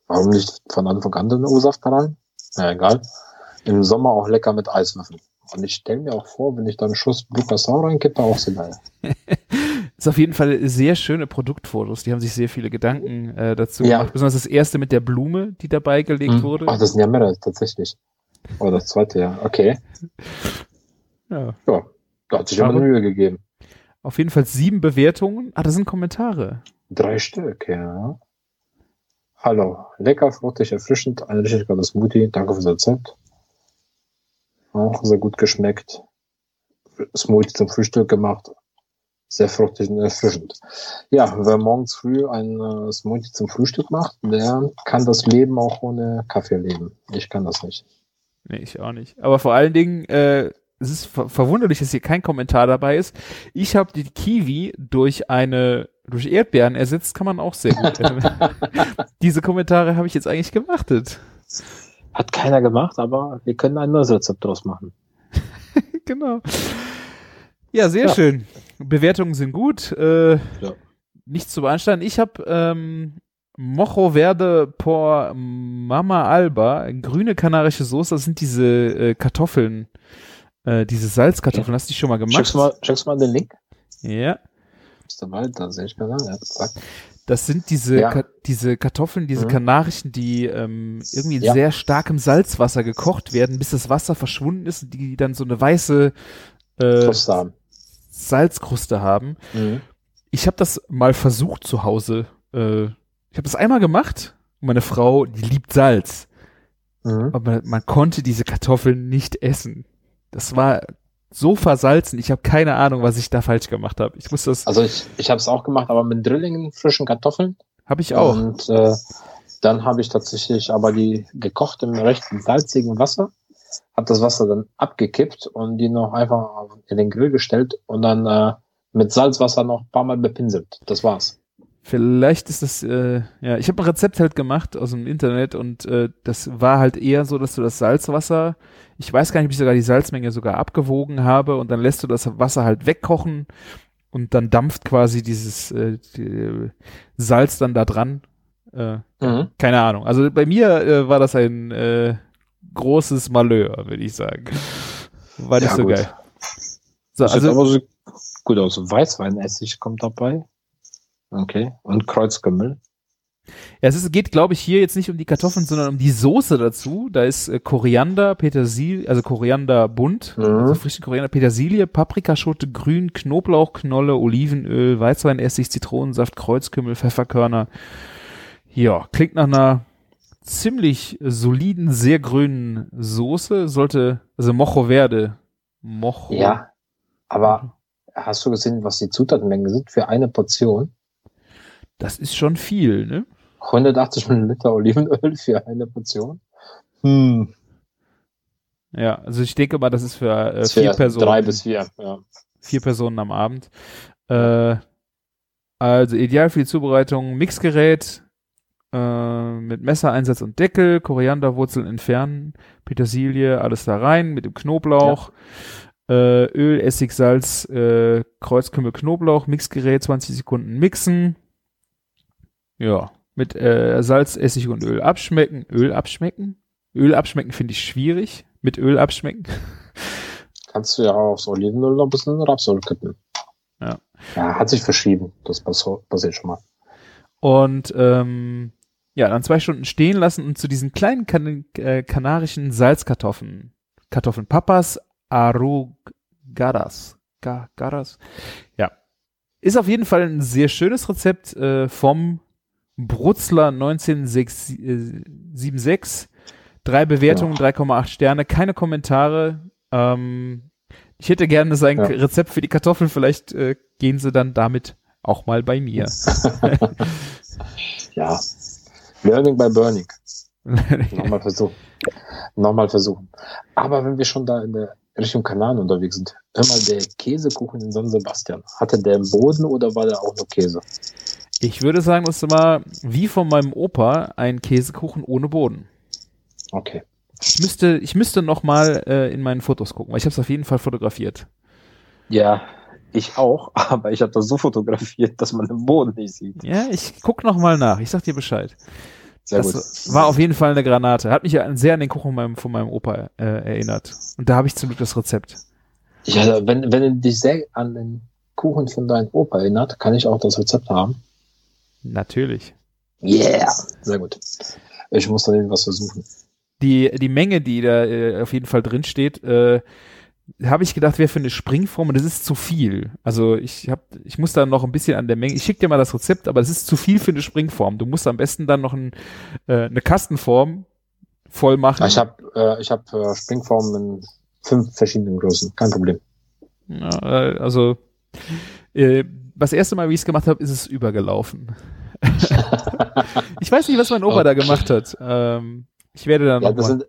Warum nicht von Anfang an den O-Saft rein? Ja, egal. Im Sommer auch lecker mit Eiswürfeln. Und ich stelle mir auch vor, wenn ich da einen Schuss Blue reinkippe, auch sehr geil. [laughs] ist auf jeden Fall sehr schöne Produktfotos. Die haben sich sehr viele Gedanken äh, dazu Ja. gemacht. Besonders das erste mit der Blume, die dabei gelegt Mhm. wurde. Ach, das sind ja mehrere tatsächlich. Oh, das zweite, ja. Okay. Ja. Ja, da hat sich Aber- Mühe gegeben. Auf jeden Fall sieben Bewertungen. Ah, das sind Kommentare. Drei Stück, ja. Hallo, lecker, fruchtig, erfrischend, ein richtig geiles Smoothie. Danke fürs Rezept. Auch sehr gut geschmeckt. Smoothie zum Frühstück gemacht. Sehr fruchtig und erfrischend. Ja, wer morgens früh ein äh, Smoothie zum Frühstück macht, der kann das Leben auch ohne Kaffee leben. Ich kann das nicht. Nee, ich auch nicht. Aber vor allen Dingen, äh, es ist ver verwunderlich, dass hier kein Kommentar dabei ist. Ich habe die Kiwi durch eine durch Erdbeeren ersetzt, kann man auch sehr gut. [laughs] Diese Kommentare habe ich jetzt eigentlich gewartet. Hat keiner gemacht, aber wir können ein neues Rezept draus machen. [laughs] genau. Ja, sehr Ja. schön. Bewertungen sind gut. Äh, Ja. Nichts zu beanstanden. Ich habe ähm, Mojo Verde por Mama Alba, grüne kanarische Soße. Das sind diese äh, Kartoffeln, äh, diese Salzkartoffeln. Hast du die schon mal gemacht? Schickst du mal, schickst mal den Link? Ja. Ist dabei, da sehe ich gerade. Ja, zack. Das sind diese, Ja. Ka diese Kartoffeln, diese Mhm. kanarischen, die ähm, irgendwie in Ja. sehr starkem Salzwasser gekocht werden, bis das Wasser verschwunden ist und die dann so eine weiße äh, haben. Salzkruste haben. Mhm. Ich habe das mal versucht zu Hause. Äh, ich habe das einmal gemacht. Meine Frau, die liebt Salz. Mhm. Aber man konnte diese Kartoffeln nicht essen. Das war so versalzen. Ich habe keine Ahnung, was ich da falsch gemacht habe. Ich muss das, Also ich, ich habe es auch gemacht, aber mit Drillingen, frischen Kartoffeln. habe ich auch. Und äh, dann habe ich tatsächlich aber die gekocht im recht salzigen Wasser, habe das Wasser dann abgekippt und die noch einfach in den Grill gestellt und dann äh, mit Salzwasser noch ein paar Mal bepinselt. Das war's. Vielleicht ist das, äh, ja, ich habe ein Rezept halt gemacht aus dem Internet und äh, das war halt eher so, dass du das Salzwasser, ich weiß gar nicht, ob ich sogar die Salzmenge sogar abgewogen habe und dann lässt du das Wasser halt wegkochen und dann dampft quasi dieses äh, die, Salz dann da dran. Äh, Mhm. keine Ahnung. Also bei mir äh, war das ein äh, großes Malheur, würde ich sagen. War nicht Ja, so gut. geil. So, Das also aber so gut aus. Weißweinessig kommt dabei. Okay. Und Kreuzkümmel. Ja, es ist, geht, glaube ich, hier jetzt nicht um die Kartoffeln, sondern um die Soße dazu. Da ist äh, Koriander, Petersilie, also Koriander bunt, Mhm. also frische Koriander, Petersilie, Paprikaschote, Grün, Knoblauchknolle, Olivenöl, Weißweinessig, Zitronensaft, Kreuzkümmel, Pfefferkörner. Ja, klingt nach einer ziemlich soliden, sehr grünen Soße. Sollte, also Mojo Verde. Mojo. Ja. Aber hast du gesehen, was die Zutatenmengen sind für eine Portion? Das ist schon viel, ne? 180 Milliliter Olivenöl für eine Portion? Hm. Ja, also ich denke mal, das ist für äh, vier wäre Personen. Drei bis vier, ja. vier Personen am Abend. Äh, also ideal für die Zubereitung Mixgerät äh, mit Messereinsatz und Deckel, Korianderwurzeln entfernen, Petersilie, alles da rein mit dem Knoblauch, äh, Öl, Essig, Salz, äh, Kreuzkümmel, Knoblauch, Mixgerät 20 Sekunden mixen. Ja, mit äh, Salz, Essig und Öl abschmecken. Öl abschmecken? Öl abschmecken finde ich schwierig. Mit Öl abschmecken. Kannst du ja auch aufs Olivenöl noch ein bisschen Rapsöl kippen. Ja. Ja, hat sich verschieben. Das pass- passiert schon mal. Und ähm, ja, dann zwei Stunden stehen lassen und zu diesen kleinen kan äh, kanarischen Salzkartoffeln, Kartoffeln Papas Arrugadas. Ga Garas. Ja. Ist auf jeden Fall ein sehr schönes Rezept äh, vom Brutzler 1976. Drei Bewertungen, 3,8 Sterne, keine Kommentare. Ähm, ich hätte gerne sein Ja. Rezept für die Kartoffeln. Vielleicht äh, gehen sie dann damit auch mal bei mir. [laughs] ja. Learning by Burning. [laughs] Nochmal versuchen. Nochmal versuchen. Aber wenn wir schon da in der Richtung Kanal unterwegs sind, hör mal, der Käsekuchen in San Sebastian, hatte der einen Boden oder war der auch nur Käse? Ich würde sagen, das ist immer wie von meinem Opa ein Käsekuchen ohne Boden. Okay. Ich müsste, ich müsste noch mal äh, in meinen Fotos gucken, weil ich habe es auf jeden Fall fotografiert. Ja, ich auch, [laughs] aber ich habe das so fotografiert, dass man den Boden nicht sieht. Ja, ich guck noch mal nach. Ich sag dir Bescheid. Sehr das gut. war auf jeden Fall eine Granate. Hat mich ja sehr an den Kuchen meinem, von meinem Opa äh, erinnert. Und da habe ich zum Glück das Rezept. Ja, wenn, wenn du dich sehr an den Kuchen von deinem Opa erinnert, kann ich auch das Rezept haben. Natürlich. Yeah. Sehr gut. Ich muss da irgendwas versuchen. Die, die Menge, die da äh, auf jeden Fall drin steht, äh, habe ich gedacht, wäre für eine Springform und das ist zu viel. Also ich habe, ich muss da noch ein bisschen an der Menge. Ich schicke dir mal das Rezept, aber das ist zu viel für eine Springform. Du musst am besten dann noch ein, äh, eine Kastenform voll machen. Ich habe äh, ich hab, äh, Springformen in fünf verschiedenen Größen. Kein Problem. Ja, äh, also äh, das erste Mal, wie ich es gemacht habe, ist es übergelaufen. ich weiß nicht, was mein Opa da gemacht hat. Ähm, ich werde dann Ja, noch das mal. sind,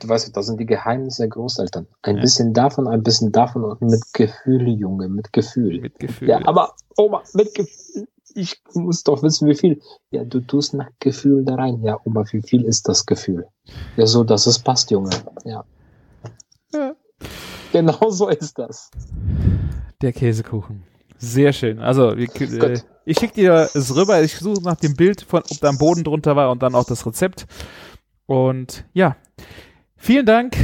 du weißt, das sind die Geheimnisse der Großeltern. Ein Ja. bisschen davon, ein bisschen davon und mit Gefühl, Junge, mit Gefühl. mit Gefühl. Ja, aber Oma, mit Gefühl. Ich muss doch wissen, wie viel. Ja, du tust nach Gefühl da rein. Ja, Oma, wie viel ist das Gefühl? Ja, so, dass es passt, Junge. Ja. Ja. Genau so ist das. Der Käsekuchen. Sehr schön. Also, wir, äh, ich schicke dir es rüber. Ich suche nach dem Bild, von, ob da ein Boden drunter war und dann auch das Rezept. Und ja, vielen Dank,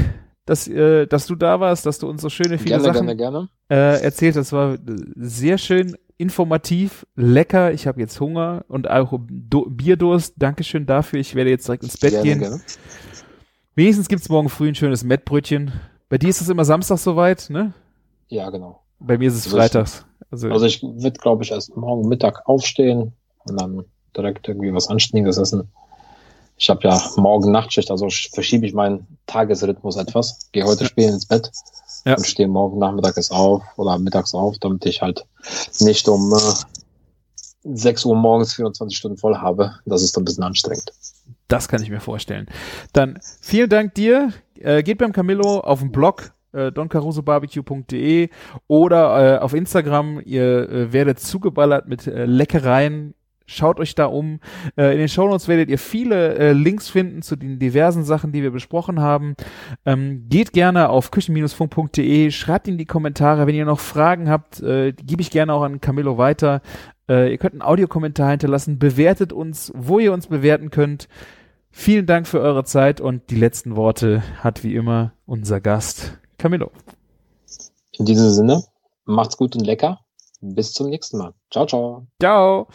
dass, äh, dass du da warst, dass du uns so schöne, viele Gerne, Sachen gerne, gerne. äh, erzählt. Das war äh, sehr schön informativ, lecker. Ich habe jetzt Hunger und auch Do Bierdurst. Dankeschön dafür. Ich werde jetzt direkt ins Bett Gerne, gehen. Wenigstens gibt's morgen früh ein schönes Mettbrötchen. Bei dir ist es immer Samstag soweit, ne? Ja, genau. Bei mir ist es freitags. Also, Also ich würde, glaube ich, erst morgen Mittag aufstehen und dann direkt irgendwie was Anständiges essen. Ich habe ja morgen Nachtschicht, also sch- verschiebe ich meinen Tagesrhythmus etwas. Gehe heute spielen ins Bett Ja. und stehe morgen nachmittags auf oder mittags auf, damit ich halt nicht um äh, 6 Uhr morgens 24 Stunden voll habe. Das ist ein bisschen anstrengend. das kann ich mir vorstellen. Dann vielen Dank dir. Äh, geht beim Camillo auf den Blog äh, doncarusobarbecue.de oder äh, auf Instagram. Ihr äh, werdet zugeballert mit äh, Leckereien. Schaut euch da um. Äh, in den Shownotes werdet ihr viele äh, Links finden zu den diversen Sachen, die wir besprochen haben. Ähm, geht gerne auf küchen-funk.de, schreibt in die Kommentare, wenn ihr noch Fragen habt, äh, gebe ich gerne auch an Camillo weiter. Äh, ihr könnt einen Audiokommentar hinterlassen, bewertet uns, wo ihr uns bewerten könnt. Vielen Dank für eure Zeit und die letzten Worte hat wie immer unser Gast Camillo. In diesem Sinne, macht's gut und lecker. Bis zum nächsten Mal. Ciao, ciao. Ciao.